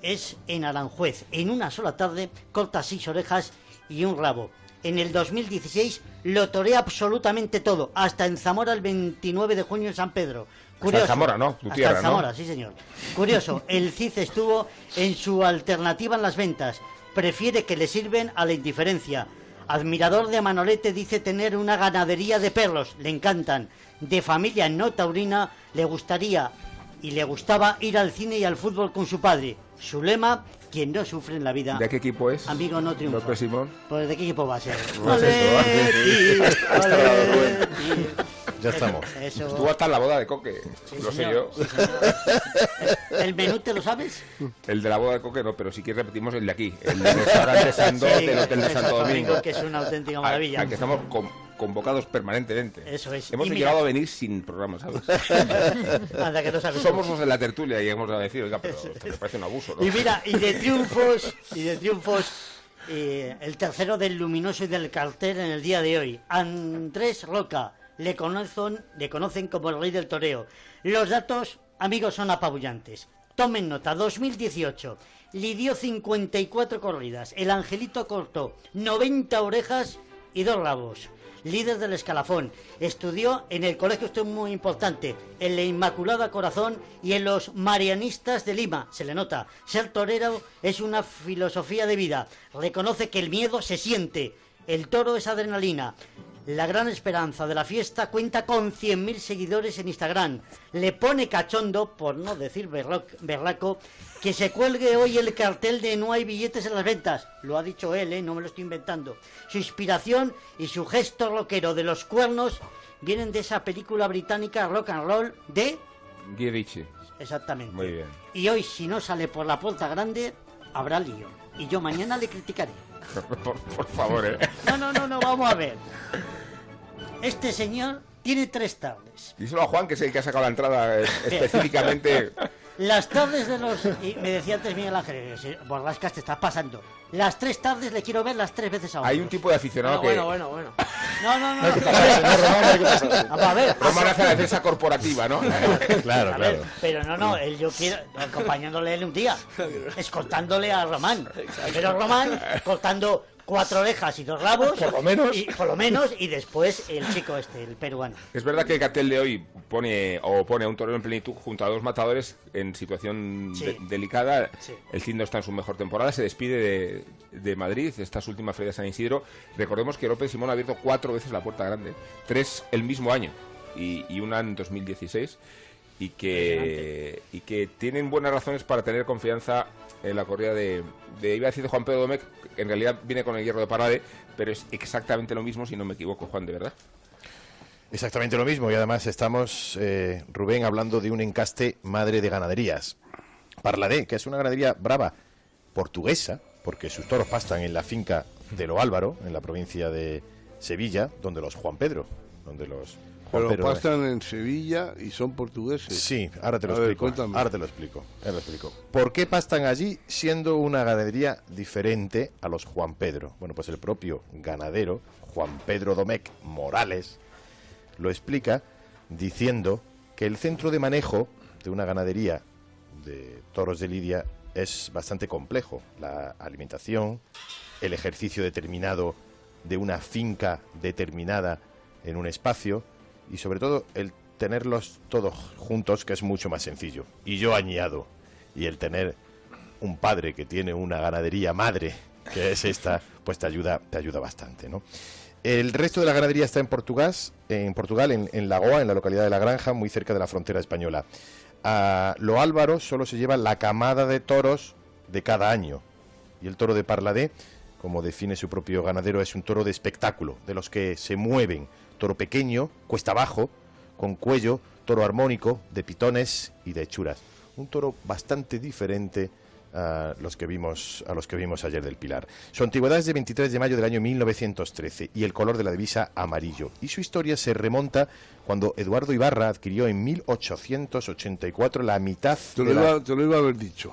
es en Aranjuez. En una sola tarde corta seis orejas y un rabo. En el 2016 lo torea absolutamente todo, hasta en Zamora el 29 de junio en San Pedro. Hasta en Zamora, ¿no? Tu Hasta. Zamora, sí señor. Curioso, (laughs) el CID estuvo en su alternativa en las ventas. Prefiere que le sirven a la indiferencia. Admirador de Manolete dice tener una ganadería de perros, le encantan. De familia no taurina, le gustaría y le gustaba ir al cine y al fútbol con su padre. Su lema, quien no sufre en la vida. ¿De qué equipo es? Amigo no triunfa. Simón. Pues de qué equipo va a ser. Pues grabado, Rubén. Oleti. Ya estamos. Eso. Estuvo hasta en la boda de Coque, Sí, lo sé yo. sí. ¿El menú te lo sabes? El de la boda de Coque no, pero si quieres repetimos el de aquí, el del restaurante Sandor Sí, del Hotel de Santo Domingo. que es una auténtica Al- maravilla. al que estamos con- convocados permanentemente. Eso es. Hemos Y mira- llegado a venir sin programa, ¿sabes? (laughs) Anda, que no sabes Somos los de la tertulia y hemos a decir, oiga, pero me parece un abuso, ¿no? Y mira, y de triunfos, y de triunfos, eh, el tercero del luminoso y del cartel en el día de hoy. Andrés Roca, le conocen, le conocen como el rey del toreo. Los datos, amigos, son apabullantes. Tomen nota, 2018, lidió 54 corridas, el angelito cortó 90 orejas y dos rabos. Líder del escalafón, estudió en el colegio, esto es muy importante, en la Inmaculada Corazón y en los Marianistas de Lima, se le nota. Ser torero es una filosofía de vida, reconoce que el miedo se siente, el toro es adrenalina. La gran esperanza de la fiesta cuenta con 100.000 seguidores en Instagram. Le pone cachondo, por no decir berraco, que se cuelgue hoy el cartel de no hay billetes en las ventas. Lo ha dicho él, ¿eh? no me lo estoy inventando. Su inspiración y su gesto rockero de los cuernos vienen de esa película británica rock and roll de... Guy Ritchie. Exactamente. Muy bien. Y hoy, si no sale por la puerta grande, habrá lío. Y yo mañana le criticaré. (laughs) por, por favor, ¿eh? No, no, no, no, vamos a ver. Este señor tiene tres tardes. Díselo a Juan, que es el que ha sacado la entrada eh, (laughs) específicamente. Las tardes de los... Y me decía antes Miguel Ángel, "Sí, Borrascas, te estás pasando. Las tres tardes le quiero ver las tres veces a uno. Hay un tipo de aficionado que... Bueno, bueno, bueno. No, no, no. A ver. Román hace la defensa corporativa, ¿no? (laughs) Claro, A ver, pero no, no, él yo quiero acompañándole él un día, (laughs) escoltándole a Román. Pero Román cortando cuatro orejas y dos rabos. (laughs) Por lo menos. Y, por lo menos, y después el chico este, el peruano. Es verdad que el cartel de hoy pone o pone a un torero en plenitud junto a dos matadores en situación Sí. de- delicada. Sí. El Cindo está en su mejor temporada, se despide de, de Madrid, estas últimas ferias de San Isidro. Recordemos que López Simón ha abierto cuatro veces la puerta grande, tres el mismo año y, y una en 2016. Y que, y que tienen buenas razones para tener confianza en la corrida de, de iba a decir de Juan Pedro Domecq, que en realidad viene con el hierro de Parade, pero es exactamente lo mismo si no me equivoco, Juan, de verdad. Exactamente lo mismo y además estamos, eh, Rubén, hablando de un encaste madre de ganaderías. Parladé, que es una ganadería brava portuguesa, porque sus toros pastan en la finca de Lo Álvaro, en la provincia de Sevilla, donde los Juan Pedro, donde los Pero Pedro Domecq. pastan en Sevilla y son portugueses. Sí, ahora te lo A explico. ahora te lo explico. ahora te lo explico. ¿Por qué pastan allí siendo una ganadería diferente a los Juan Pedro? Bueno, pues el propio ganadero, Juan Pedro Domecq Morales, lo explica diciendo que el centro de manejo de una ganadería de toros de lidia es bastante complejo. La alimentación, el ejercicio determinado de una finca determinada en un espacio y sobre todo el tenerlos todos juntos que es mucho más sencillo. Y yo añado, y el tener un padre que tiene una ganadería madre, que es esta, pues te ayuda, te ayuda bastante, ¿no? El resto de la ganadería está en Portugal, en Portugal, en, en Lagoa, en la localidad de La Granja, muy cerca de la frontera española. A lo Álvaro solo se lleva la camada de toros de cada año. Y el toro de Parladé, como define su propio ganadero, es un toro de espectáculo, de los que se mueven. Toro pequeño, cuesta abajo, con cuello, toro armónico, de pitones y de hechuras. Un toro bastante diferente a los que vimos a los que vimos ayer del Pilar. Su antigüedad es de 23 de mayo del año 1913 y el color de la divisa amarillo. Y su historia se remonta cuando Eduardo Ibarra adquirió en 1884 la mitad Te lo, de la- iba, te lo iba a haber dicho.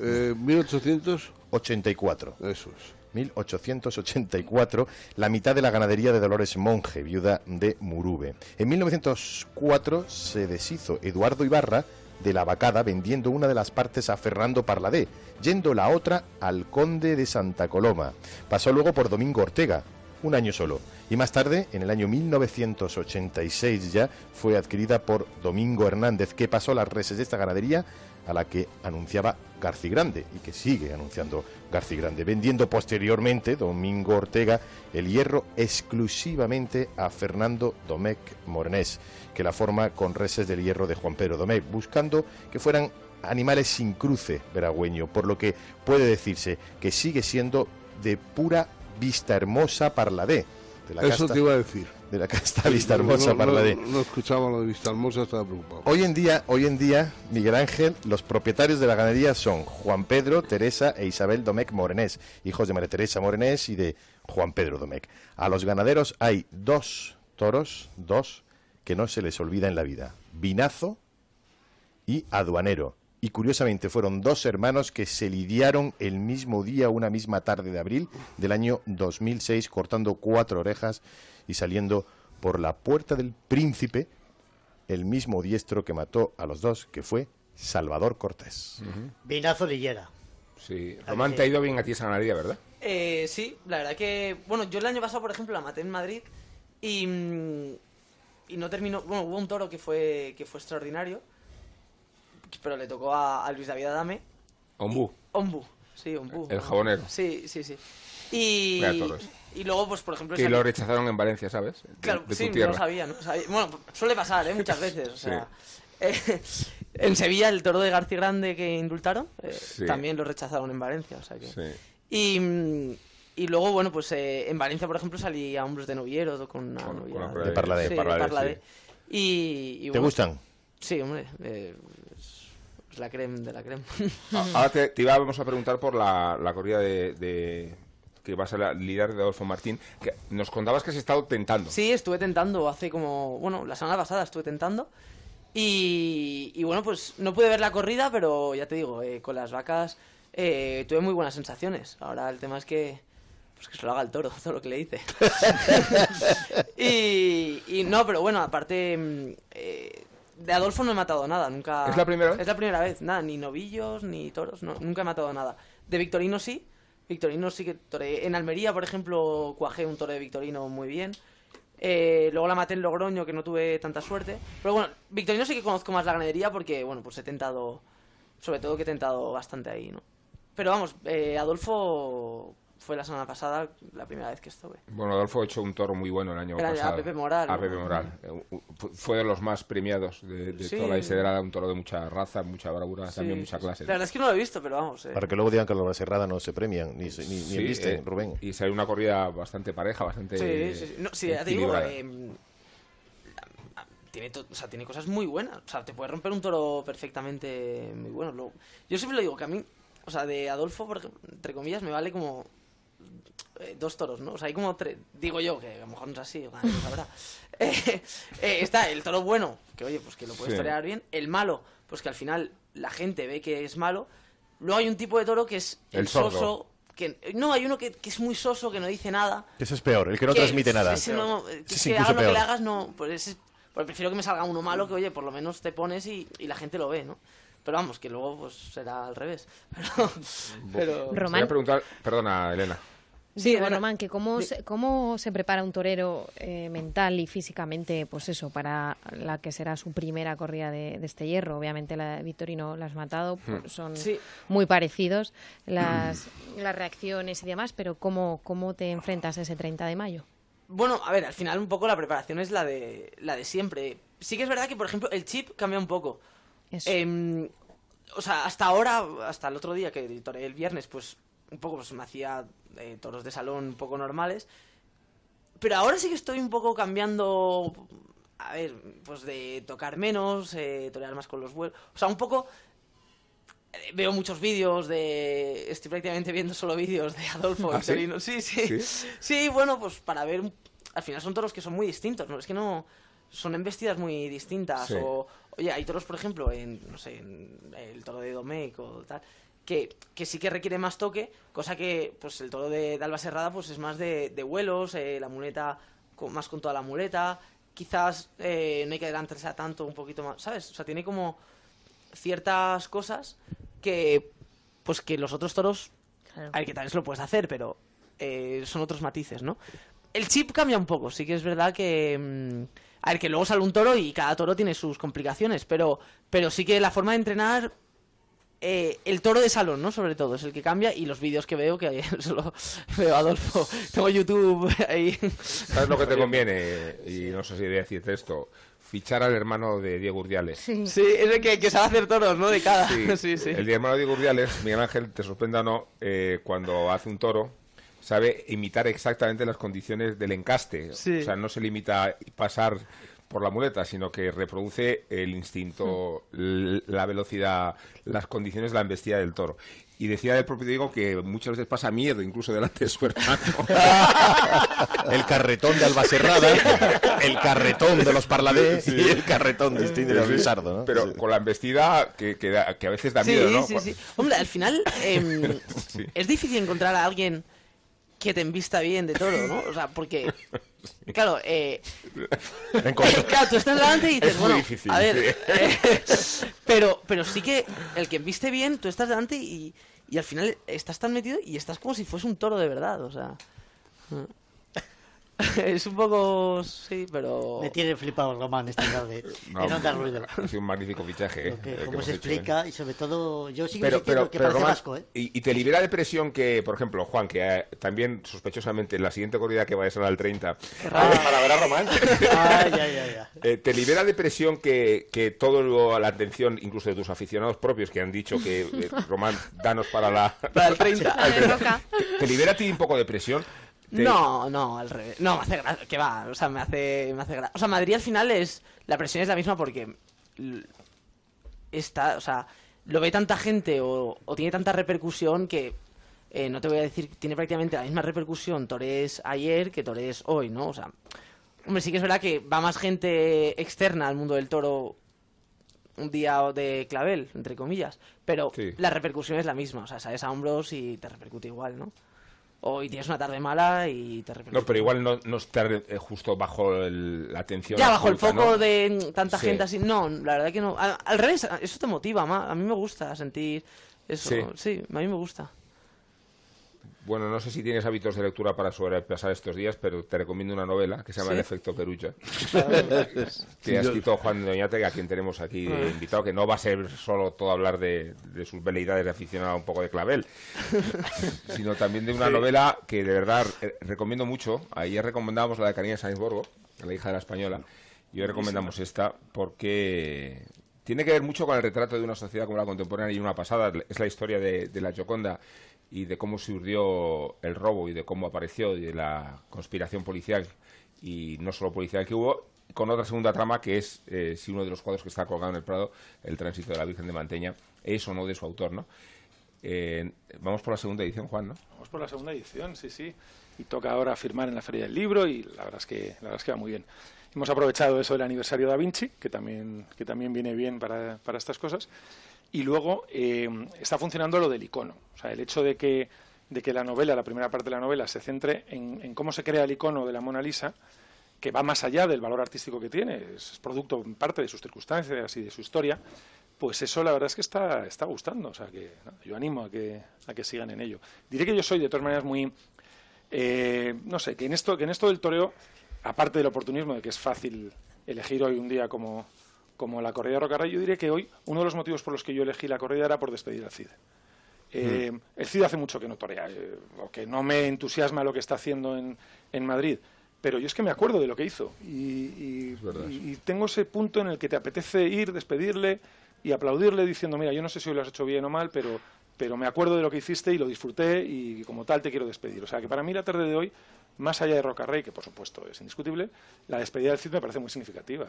Eh, 1884. Eso es. 1884, la mitad de la ganadería de Dolores Monge, viuda de Murube. En 1904 se deshizo Eduardo Ibarra de la vacada vendiendo una de las partes a Fernando Parladé, yendo la otra al conde de Santa Coloma. Pasó luego por Domingo Ortega, un año solo, y más tarde, en el año 1986 ya, fue adquirida por Domingo Hernández, que pasó las reses de esta ganadería a la que anunciaba Garci Grande y que sigue anunciando Garci Grande, vendiendo posteriormente Domingo Ortega el hierro exclusivamente a Fernando Domecq Morenés, que la forma con reses del hierro de Juan Pedro Domecq, buscando que fueran animales sin cruce veragüeño, por lo que puede decirse que sigue siendo de pura vista hermosa parladé. De la Eso casta- te iba a decir. De la casta vista hermosa no, no, parladé. no, no escuchaba lo de Vista Hermosa, estaba preocupado. Hoy en día, hoy en día, Miguel Ángel, los propietarios de la ganadería son Juan Pedro, Teresa e Isabel Domecq Morenés, hijos de María Teresa Morenés y de Juan Pedro Domecq. A los ganaderos hay dos toros, dos, que no se les olvida en la vida. Vinazo y Aduanero. Y curiosamente fueron dos hermanos que se lidiaron el mismo día, una misma tarde de abril del año 2006, cortando cuatro orejas y saliendo por la puerta del príncipe el mismo diestro que mató a los dos, que fue Salvador Cortés. Vinazo Lillera. Sí, Román, te ha ido bien a ti esa ganadería, ¿verdad? Eh, sí, la verdad que. Bueno, yo el año pasado, por ejemplo, la maté en Madrid y. mm, Y no terminó. Bueno, hubo un toro que fue, que fue extraordinario, pero le tocó a, a Luis David Adame. Ombú. Ombu, sí, Ombu. El jabonero. Sí, sí, sí. Y. Y luego, pues, por ejemplo. Que lo rechazaron en Valencia, ¿sabes? De, Claro, de sí, tu tierra. no sabía, no sabía. Bueno, suele pasar, ¿eh? Muchas veces, o sea... eh, en Sevilla, el toro de García Grande que indultaron, eh, Sí. también lo rechazaron en Valencia, o sea que... Sí. Y, y luego, bueno, pues eh, en Valencia, por ejemplo, salí a hombros de novieros con una Con- novia con una De. Sí, de Parladé. sí. Y, y ¿Te bueno, gustan? Sí, hombre, eh, la creme de la creme. Ah, (laughs) Ahora te, te íbamos a preguntar por la, la corrida de, de- que vas a la- lidiar de Adolfo Martín. Que nos contabas que has estado tentando. Sí, estuve tentando hace como, bueno, la semana pasada estuve tentando. Y, y bueno, pues no pude ver la corrida, pero ya te digo, eh, con las vacas eh, tuve muy buenas sensaciones. Ahora el tema es que, pues que se lo haga el toro, (laughs) todo lo que le hice. (laughs) y, y no, pero bueno, aparte, mm, eh, de Adolfo no he matado nada, nunca... ¿Es la primera vez? Es la primera vez, nada, ni novillos, ni toros, no, nunca he matado nada. De Victorino sí, Victorino sí que toreé. En Almería, por ejemplo, cuajé un toro de Victorino muy bien. Eh, luego la maté en Logroño, que no tuve tanta suerte. Pero bueno, Victorino sí que conozco más la ganadería porque, bueno, pues he tentado, sobre todo que he tentado bastante ahí, ¿no? Pero vamos, eh, Adolfo fue la semana pasada la primera vez que estuve. Bueno, Adolfo ha hecho un toro muy bueno el año Era a pasado. Pepe Moral, A. Pepe Moral. Eh, Fue de los más premiados de, de Sí. toda la Isedra, un toro de mucha raza, mucha bravura, Sí, también mucha clase. La verdad es que no lo he visto, pero vamos. eh. Para que luego digan que los Serrada no se premian, ni, se- ni, ni Sí, envisten, eh, Rubén. Y salió una corrida bastante pareja, bastante Sí, sí, sí. No, sí, ya te digo, eh, tiene, to- o sea, tiene cosas muy buenas. O sea, te puede romper un toro perfectamente muy bueno. Yo siempre lo digo que a mí, o sea, de Adolfo, por entre comillas, me vale como eh, dos toros, ¿no? O sea, hay como tres, digo yo, que a lo mejor no es así, o nadie lo sabrá. Eh, eh, está el toro bueno, que oye, pues que lo puedes Sí. torear bien. El malo, pues que al final la gente ve que es malo. Luego hay un tipo de toro que es el, El soso. Que, no, hay uno que, que es muy soso, que no dice nada. Ese es peor, el que no Que transmite nada. ese no- que es que hagas lo que le hagas, no. Pues, ese- pues prefiero que me salga uno malo que, oye, por lo menos te pones y, y la gente lo ve, ¿no? Pero vamos, que luego pues será al revés. (laughs) Pero, pero- Te voy a preguntar, perdona, Elena. Sí. Román, que cómo, se, cómo se prepara un torero eh, mental y físicamente, pues eso, para la que será su primera corrida de, de este hierro. Obviamente la de Victorino la has matado, Hmm. pues, son Sí. muy parecidos las, las reacciones y demás, pero ¿cómo, ¿cómo te enfrentas ese 30 de mayo? Bueno, a ver, al final un poco la preparación es la de, la de siempre. Sí que es verdad que, por ejemplo, el chip cambia un poco. Eso. Em, o sea, hasta ahora, hasta el otro día que editoré el viernes, pues un poco pues, me hacía eh, toros de salón un poco normales. Pero ahora sí que estoy un poco cambiando, a ver, pues de tocar menos, eh, torear más con los vuelos. O sea, un poco... eh, Veo muchos vídeos de... Estoy prácticamente viendo solo vídeos de Adolfo (laughs) ¿Ah, sí? Sí, sí. ¿Sí? Sí, bueno, pues para ver... Al final son toros que son muy distintos, ¿no? Es que no... Son embestidas muy distintas. Sí. O, oye, hay toros, por ejemplo, en, no sé, en el toro de Domecq o tal, que, que sí que requiere más toque, cosa que, pues el toro de, de Alba Serrada, pues es más de, de vuelos, eh, la muleta, con, más con toda la muleta, quizás eh, no hay que adelantarse a tanto, un poquito más, ¿sabes? O sea, tiene como ciertas cosas que, pues que los otros toros, a ver, que tal vez lo puedes hacer, pero eh, son otros matices, ¿no? El chip cambia un poco, sí que es verdad que... mm, a ver, que luego sale un toro y cada toro tiene sus complicaciones, pero, pero sí que la forma de entrenar... eh, el toro de salón, ¿no? Sobre todo, es el que cambia y los vídeos que veo, que (laughs) solo veo Adolfo, (laughs) tengo YouTube ahí. ¿Sabes lo que te (laughs) conviene? Y no sé si voy a decirte esto. Fichar al hermano de Diego Urdiales. Sí, es el que, que sabe hacer toros, ¿no? De cada. Sí, Sí, sí. El de hermano de Diego Urdiales, Miguel Ángel, te sorprenda o no, eh, cuando hace un toro, sabe imitar exactamente las condiciones del encaste. Sí. O sea, no se limita a pasar por la muleta, sino que reproduce el instinto, la velocidad, las condiciones de la embestida del toro. Y decía del propio Diego que muchas veces pasa miedo incluso delante de su hermano. (laughs) El carretón de Albacerrada, el carretón de los Parladés y el carretón de Sí, sí. Luisardo, ¿no? Pero Sí. con la embestida que, que, da- que a veces da sí, miedo, ¿no? sí, sí. Hombre, al final em, (laughs) es difícil encontrar a alguien que te envista bien de toro, ¿no? O sea, porque, (laughs) claro, eh, (laughs) claro, tú estás delante y dices, Es muy bueno, difícil, a ver, sí. eh, (laughs) pero, pero sí que el que enviste bien, tú estás delante y, y al final estás tan metido y estás como si fuese un toro de verdad, o sea... (laughs) Es un poco... Sí, pero... Me tiene flipado el Román esta tarde (laughs) No, en Onda Ruido. Ha sido un magnífico fichaje. eh, que- hemos se hecho, explica eh. y sobre todo yo sigo Pero, pero, que pero, parece Román, vasco, ¿eh? y, y te libera de presión que, por ejemplo, Juan, que eh, también sospechosamente en la siguiente corrida que vaya a ser al 30, raro. para ver a Román, Ay, (laughs) ay, ay, ay. eh, te libera de presión que, que todo lo- la atención, incluso de tus aficionados propios, que han dicho que, eh, Román, danos para la... Para el 30. al 30. ¿Te libera a ti un poco de presión? Te- No, no, al revés. No, me hace gracia. Que va, o sea, me hace, me hace gracia. O sea, Madrid al final es. La presión es la misma porque. Está, o sea, lo ve tanta gente o, o tiene tanta repercusión que. eh, no te voy a decir, tiene prácticamente la misma repercusión Torres ayer que Torres hoy, ¿no? O sea, hombre, sí que es verdad que va más gente externa al mundo del toro un día de clavel, entre comillas, pero Sí. la repercusión es la misma, o sea, sales a hombros y te repercute igual, ¿no? O y tienes una tarde mala y te repercute. No, pero igual no, no estar eh, justo bajo el- la atención. Ya, bajo el foco ¿no? de tanta Sí. gente así. No, la verdad que no. A- al revés, eso te motiva, ma. a mí me gusta sentir eso. Sí. Sí, a mí me gusta. Bueno, no sé si tienes hábitos de lectura para sobrepasar estos días, pero te recomiendo una novela que se llama ¿Sí? El efecto Perucha. (laughs) Que ha escrito Juan Doñate, a quien tenemos aquí Ah. invitado, que no va a ser solo todo hablar de, de sus veleidades de aficionado a un poco de clavel, (laughs) sino también de una Sí. novela que de verdad eh, recomiendo mucho. Ayer recomendábamos la de Karina Sainsborgo, la hija de la española, y hoy recomendamos esta porque tiene que ver mucho con el retrato de una sociedad como la contemporánea y una pasada. Es la historia de, de la Gioconda y de cómo surgió el robo y de cómo apareció y de la conspiración policial y no solo policial que hubo, con otra segunda trama que es eh, si uno de los cuadros que está colgado en el Prado, el tránsito de la Virgen de Manteña, es o no de su autor, ¿no? Eh, vamos por la segunda edición, Juan, ¿no? Vamos por la segunda edición, sí, sí. Y toca ahora firmar en la Feria del Libro y la verdad es que, la verdad es que va muy bien. Hemos aprovechado eso del aniversario de Da Vinci, que también, que también viene bien para, para estas cosas. Y luego eh, está funcionando lo del icono. O sea, el hecho de que, de que la novela, la primera parte de la novela, se centre en, en cómo se crea el icono de la Mona Lisa, que va más allá del valor artístico que tiene, es producto en parte de sus circunstancias y de su historia, pues eso la verdad es que está, está gustando. O sea, que yo animo a que, a que sigan en ello. Diré que yo soy, de todas maneras, muy... eh, no sé, que en, esto, que en esto del toreo, aparte del oportunismo de que es fácil elegir hoy un día como, como la corrida de Rocarrey, yo diré que hoy uno de los motivos por los que yo elegí la corrida era por despedir al CID. Eh, El CID hace mucho que no torea, eh, o que no me entusiasma lo que está haciendo en, en Madrid, pero yo es que me acuerdo de lo que hizo y, y- y- y tengo ese punto en el que te apetece ir, despedirle y aplaudirle diciendo, mira, yo no sé si lo has hecho bien o mal, pero, pero me acuerdo de lo que hiciste y lo disfruté y como tal te quiero despedir. O sea que para mí la tarde de hoy, más allá de Rocarrey, que por supuesto es indiscutible, la despedida del CID me parece muy significativa.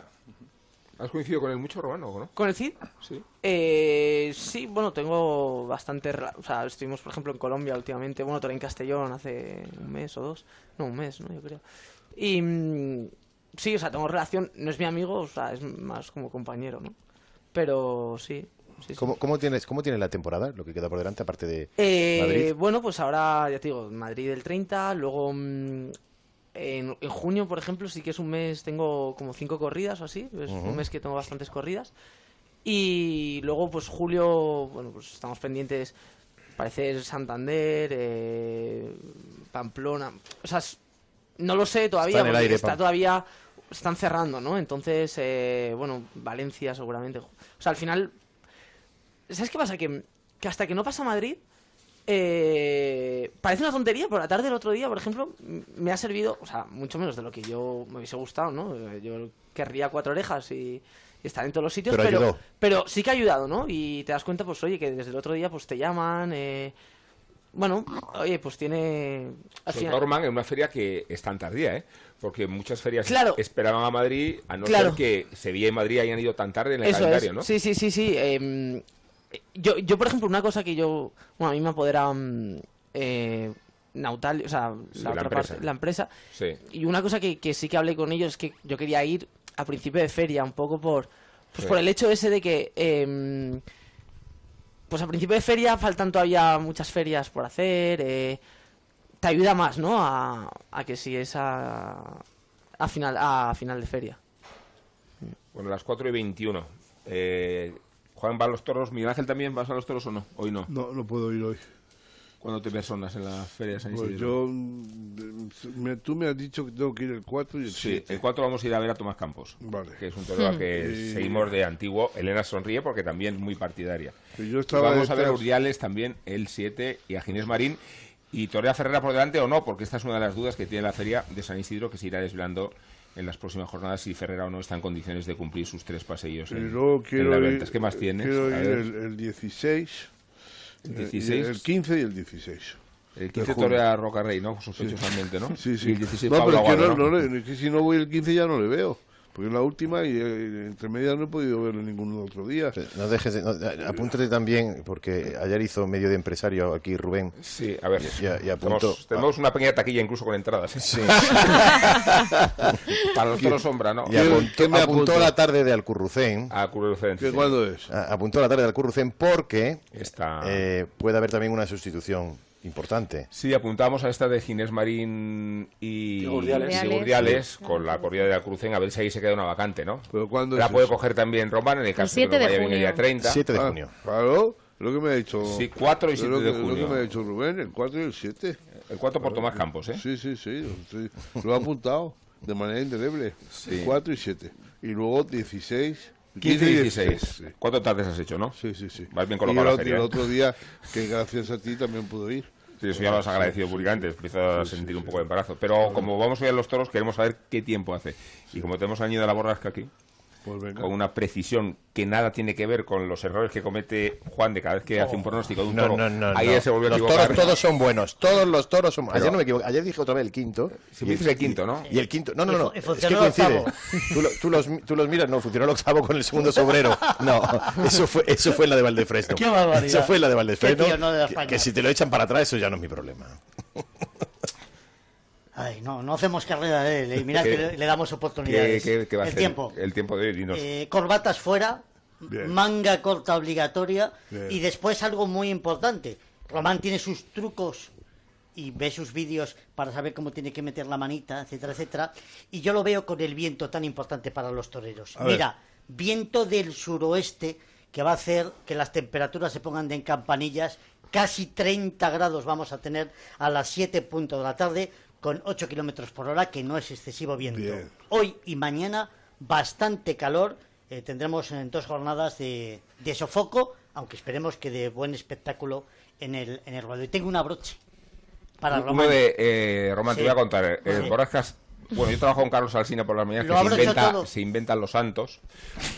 ¿Has coincidido con él mucho, Romano, o no? ¿Con el CID? Sí. Eh, sí, bueno, tengo bastante... O sea, estuvimos, por ejemplo, en Colombia últimamente. Bueno, toré en Castellón hace un mes o dos. No, un mes, ¿no? Yo creo. Y... mm, sí, o sea, tengo relación... No es mi amigo, o sea, es más como compañero, ¿no? Pero sí. sí, sí. ¿Cómo, cómo tienes, ¿Cómo tienes la temporada? Lo que queda por delante, aparte de Eh, Madrid. Bueno, pues ahora, ya te digo, Madrid el 30, luego mm, en, en junio, por ejemplo, sí que es un mes, tengo como cinco corridas o así, es Ujú. un mes que tengo bastantes corridas. Y luego, pues julio, bueno, pues estamos pendientes, parece Santander, eh, Pamplona, o sea, no lo sé todavía, Está aire, está todavía, están cerrando, ¿no? Entonces, eh, bueno, Valencia seguramente. O sea, al final, ¿sabes qué pasa? Que, que hasta que no pasa Madrid, eh, parece una tontería, pero la tarde del otro día, por ejemplo, me ha servido, o sea, mucho menos de lo que yo me hubiese gustado, ¿no? Eh, Yo querría cuatro orejas y, y estar en todos los sitios, Pero pero, sí que ha ayudado, ¿no? Y te das cuenta, pues, oye, que desde el otro día, pues, te llaman, eh, bueno, oye, pues tiene... Se norman en una feria que es tan tardía, ¿eh? Porque muchas ferias Claro. esperaban a Madrid, a no Claro. ser que Sevilla y Madrid hayan ido tan tarde en el Eso calendario, es. ¿no? Sí, sí, sí, sí. em, yo, yo, por ejemplo, una cosa que yo... Bueno, a mí me apodera... mm, eh, Nautal, o sea, Sí, la, la otra empresa. parte, la empresa. Sí. Y una cosa que, que sí que hablé con ellos es que yo quería ir a principio de feria, un poco por, pues Sí. por el hecho ese de que, em, pues a principio de feria faltan todavía muchas ferias por hacer, eh, te ayuda más, ¿no? A, a que si es a, a final, a final de feria. Bueno, las 4 y 21. Eh, Juan va a los toros. Miguel Ángel también, ¿vas a los toros o no? Hoy no. No, no puedo ir hoy. ¿Cuándo te personas en la feria de San Pues Isidro? yo, mm, me- tú me has dicho que tengo que ir el 4 y el Sí, 7. el 4 vamos a ir a ver a Tomás Campos. Vale. Que es un torero que (laughs) Y- seguimos de antiguo. Elena sonríe porque también es muy partidaria. Yo estaba vamos a ver a detrás. Urdiales también el 7 y a Ginés Marín. Y Torea Ferrera por delante o no, porque esta es una de las dudas que tiene la feria de San Isidro que se irá desvelando en las próximas jornadas si Ferrera o no está en condiciones de cumplir sus tres paseillos en, luego en quiero las ir. ¿Qué más tienes? Quiero ir el, el 16. El eh, 16. El 15 y el 16. El de 15 junio. torea Roca Rey, ¿no? Sospechosamente, ¿no? Sí, sí. Y el 16 no, Pablo pero es que Aguado, no, ¿no? no le- es que si no voy el 15 ya no le veo. Porque es la última y eh, entre medias no he podido verlo ningún otro día. No dejes de- no, a- apúntate también, porque ayer hizo medio de empresario aquí Rubén. Sí, a ver. Y, y-. Tenemos, tenemos una pequeña taquilla incluso con entradas. ¿eh? Sí. (laughs) Para los toros sombra, ¿no? Y apuntó, ¿Qué me apuntó la tarde de Alcurrucén. A Currucén, ¿Qué sí. cuándo es? A- Apuntó la tarde de Alcurrucén porque Está... eh, puede haber también una sustitución importante. Sí, apuntamos a esta de Ginés Marín y, Y Gurdiales. y Gurdiales con la corrida de la Crucen, a ver si ahí se queda una vacante, ¿no? ¿Pero cuándo La es puede eso? coger también Román en el caso de 7 que no de vaya bien el día junio. 30. 7 de Ah, junio. Claro, lo que me ha dicho. Sí, 4 y es 7 lo de que- Lo junio. que me ha dicho Rubén, el 4 y el 7. El 4 por Tomás Campos, ¿eh? Sí, sí, sí. Lo, sí, lo he apuntado de manera indeleble. Sí. 4 y 7. Y luego 16. 15 y 16. sí. ¿Cuánto tardes has hecho, no? Sí, sí, sí. Vas bien y colocado el, la ¿eh? otro día, que gracias a ti también pudo ir. Sí, eso ya lo has agradecido públicamente, empiezo a sentir un poco de embarazo. Pero como vamos hoy a los toros, queremos saber qué tiempo hace. Y como tenemos de la borrasca aquí, Pues con una precisión que nada tiene que ver con los errores que comete Juan de cada vez que hace un pronóstico de un No, toro. no, no. No. se volvió a los toros todos son buenos. Todos los toros son Pero- Ayer no me equivoco. Ayer dije otra vez el quinto. Dices el quinto, ¿no? Y el quinto. No, no, no. es que coincide. (laughs) Tú, lo- tú los, tú los miras, no, funcionó el octavo con el segundo sobrero. No, eso fue, eso fue en la de Valdefresno. Qué barbaridad. Eso fue en la de Valdefresno. Tío, de que si te lo echan para atrás, eso ya no es mi problema. (laughs) Ay, no, no hacemos carrera de él. y Mira ¿Qué- que le, le damos ¿Qué, oportunidades. qué- qué va a el hacer? tiempo. El tiempo de dinos. Eh, corbatas fuera, Bien. manga corta obligatoria Bien. y después algo muy importante. Román tiene sus trucos y ve sus vídeos para saber cómo tiene que meter la manita, etcétera, etcétera. Y yo lo veo con el viento tan importante para los toreros. A ver. Mira, viento del suroeste que va a hacer que las temperaturas se pongan de en campanillas. Casi 30 grados vamos a tener a las 7 punto de la tarde con 8 kilómetros por hora, que no es excesivo viento. Bien. Hoy y mañana bastante calor. eh, tendremos en dos jornadas de, de sofoco, aunque esperemos que de buen espectáculo en el, en el ruedo. Y tengo una broche para Uno Román. de eh, Román, te voy a contar. eh, Sí. Bueno, yo trabajo con Carlos Alsina por las mañanas, Lo que se, inventa, se inventan los santos.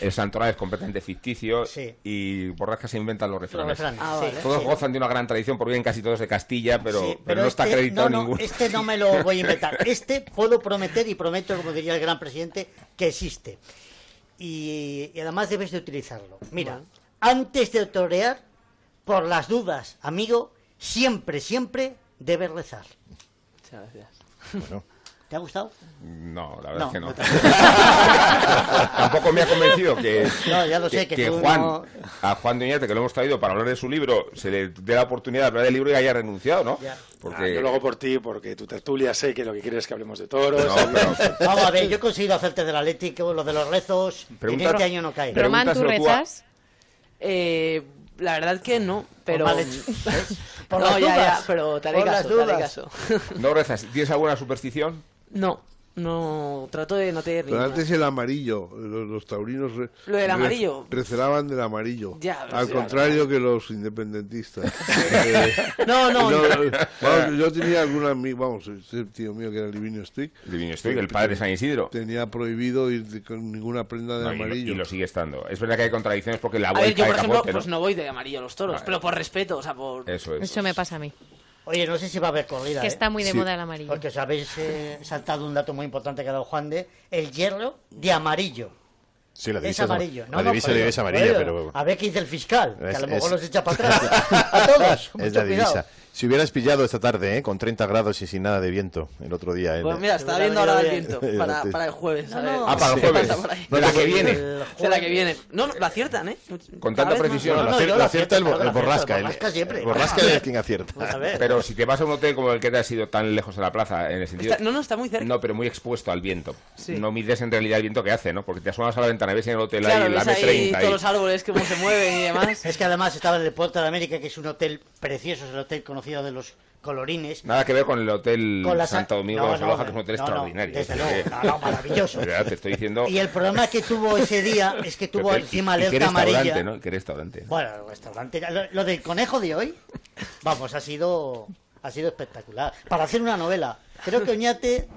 El santoral es completamente ficticio Sí. y Borrascas se inventan los refranes. refranes, Ah, sí. vale. Todos Sí. gozan de una gran tradición porque vienen casi todos de Castilla, pero, Sí, pero, no está este- acreditado no, no, ninguno. Este no me lo voy a inventar. (laughs) Este puedo prometer y prometo, como diría el gran presidente, que existe. Y, y además debes de utilizarlo. Mira, antes de torear, por las dudas, amigo, siempre, siempre debes rezar. Muchas gracias. Bueno. ¿Te ha gustado? No, la verdad No, es que no. (laughs) Tampoco me ha convencido que, No, ya lo sé, que tú Juan, no- a Juan de Oñate, que lo hemos traído para hablar de su libro, se le dé la oportunidad de hablar del libro y haya renunciado, ¿no? Porque Ah, yo lo hago por ti, porque tu tertulia sé que lo que quieres es que hablemos de toros. No, pero- (laughs) Vamos a ver, yo he conseguido hacerte del Atlético, lo de los rezos, Pregunta- en este año no cae. Román, ¿tú rezas? Eh, la verdad que no, pero... (laughs) No, las ya, ya, pero te haré caso, te haré caso. No rezas. ¿Tienes alguna superstición? No, no, trato de no tener Pero antes el amarillo, los, los taurinos re- Lo del re- amarillo. recelaban del amarillo, Ya, al sí, contrario que los independentistas. (laughs) Eh, No, no, yo, no. vamos, yo tenía alguna vamos, ese tío mío que era Livinio Strick. Livinio Strick, el padre de San Isidro. Tenía prohibido ir con ninguna prenda de No, amarillo. y lo sigue estando. Es verdad que hay contradicciones porque la A ver, vuelta yo por ejemplo, capote, ¿no? pues no voy de amarillo a los toros, Vale. pero por respeto, o sea, por... Eso es. Eso me pasa a mí. Oye, no sé si va a haber corrida. Que ¿eh? está muy de Sí. moda el amarillo. Porque os habéis eh, saltado un dato muy importante que ha dado Juan de el hierro de amarillo. Sí, la Es divisa, amarillo. la divisa por es eso. amarilla, Bueno, pero... A ver qué dice el fiscal, que a Es- lo mejor es- los echa para (laughs) atrás. a todos. Es mucho la divisa. cuidado. Si hubieras pillado esta tarde, ¿eh? con 30 grados y sin nada de viento, el otro día. ¿eh? Pues mira, estaba viendo ahora el viento para, (laughs) para el jueves. a ver Ah, para el jueves. ahí. De la que viene. De la que viene. No, no, la aciertan, ¿eh? Con tanta precisión. No, No, no, lo lo acierta el, el borrasca. el El, borrasca siempre. el borrasca es quien acierta. Vamos a ver. Pero si te vas a un hotel como el que te has ido tan lejos de la plaza, en el sentido... Está- no, no, está muy cerca. No, pero muy expuesto al viento. Sí. No mides en realidad el viento que hace, ¿no? Porque te asomas a la ventana, ves en el hotel Claro, ahí la ves ahí M30 todos los árboles cómo se mueven y demás. (laughs) Es que además estaba en el Puerto de América, que es un hotel precioso, es el hotel conocido de los colorines. Nada que ver con el hotel Con la Santo sa- Domingo no, de la Soloja, no, que es un hotel no, extraordinario. desde Es luego. No, maravilloso. (laughs) Te estoy diciendo... Y el problema que tuvo ese día es que (laughs) tuvo Pero, encima y- qué alerta amarilla. ¿no? ¿Qué restaurante? Bueno, restaurante. Lo, lo del conejo de hoy, vamos, ha sido ha sido espectacular. Para hacer una novela. Creo que Oñate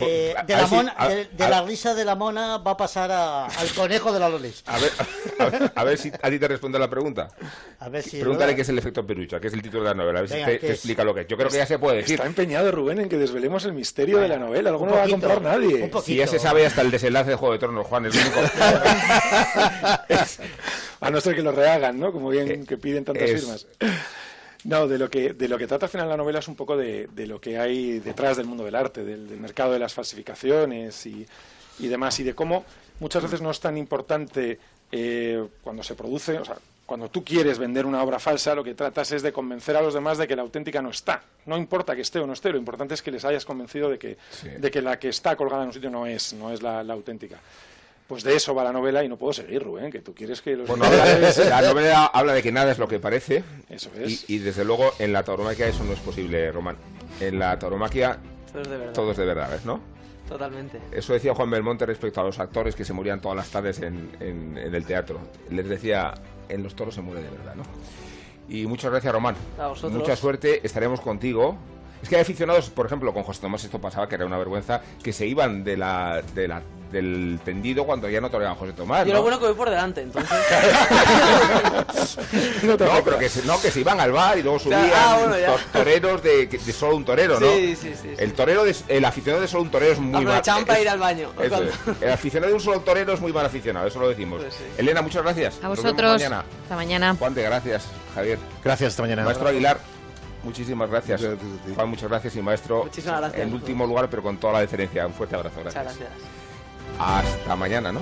eh, A- de, la ver si- mona- a- de, de a- la risa de la mona va a pasar a- al conejo de la Lolis. A ver, a ver, a ver si a ti te responde la pregunta. A ver si. Pregúntale qué es el efecto perucha, que es el título de la novela. A ver Venga, si te, ¿qué explica lo que es. Yo creo que ya se puede decir. Está empeñado Rubén en que desvelemos el misterio de la novela. Algo no va a comprar nadie. Si ya se sabe hasta el desenlace de Juego de Tronos, Juan, (laughs) es lo único. A no ser que lo rehagan, ¿no? Como bien que piden tantas es- firmas. No, de lo que de lo que trata al final la novela es un poco de, de lo que hay detrás del mundo del arte, del, del mercado de las falsificaciones y, y demás, y de cómo muchas veces no es tan importante eh, cuando se produce, o sea, cuando tú quieres vender una obra falsa, lo que tratas es de convencer a los demás de que la auténtica no está. No importa que esté o no esté, lo importante es que les hayas convencido de que, de que la que está colgada en un sitio no es, no es la, la auténtica. Pues de eso va la novela y no puedo seguir, Rubén, que tú quieres que los... Bueno, habla- la novela habla de que nada es lo que parece. Eso es. Y, y desde luego en la tauromaquia eso no es posible, Román. En la tauromaquia Todo es de verdad. todo es de verdad, ¿ves, no? Totalmente. Eso decía Juan Belmonte respecto a los actores que se morían todas las tardes en, en- en el teatro. Les decía, en los toros se muere de verdad, ¿no? Y muchas gracias, Román. A vosotros. Mucha suerte, estaremos contigo. Es que hay aficionados, por ejemplo, con José Tomás esto pasaba, que era una vergüenza, que se iban de la, de la, del tendido cuando ya no toreaban José Tomás. Yo ¿no? lo bueno que voy por delante, entonces. (laughs) No, pero que se, no, que se iban al bar y luego subían Ah, bueno, ya. to- toreros de, de solo un torero, ¿no? Sí, sí, sí. El torero, de- el aficionado de solo un torero es muy mal. Aprovechaban para ir al baño. eso es. El aficionado de un solo torero es muy mal aficionado, eso lo decimos. Pues sí. Elena, muchas gracias. A vosotros. mañana. Hasta mañana. Juan de gracias, Javier. Gracias, hasta mañana. Maestro Aguilar, muchísimas gracias. Juan, muchas gracias. Y maestro, Muchísimas gracias. en último lugar, pero con toda la deferencia. Un fuerte abrazo. Muchas Gracias. gracias. Hasta mañana, ¿no?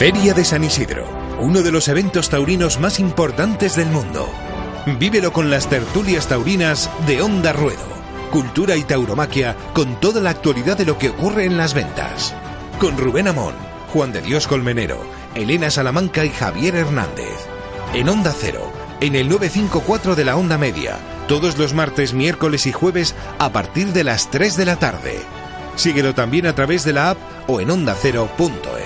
Feria de San Isidro, uno de los eventos taurinos más importantes del mundo. Vívelo con las tertulias taurinas de Onda Ruedo. Cultura y tauromaquia con toda la actualidad de lo que ocurre en las ventas. Con Rubén Amón, Juan de Dios Colmenero, Elena Salamanca y Javier Hernández. En Onda Cero, en el 954 de la Onda Media, todos los martes, miércoles y jueves a partir de las 3 de la tarde. Síguelo también a través de la app o en ondacero.es.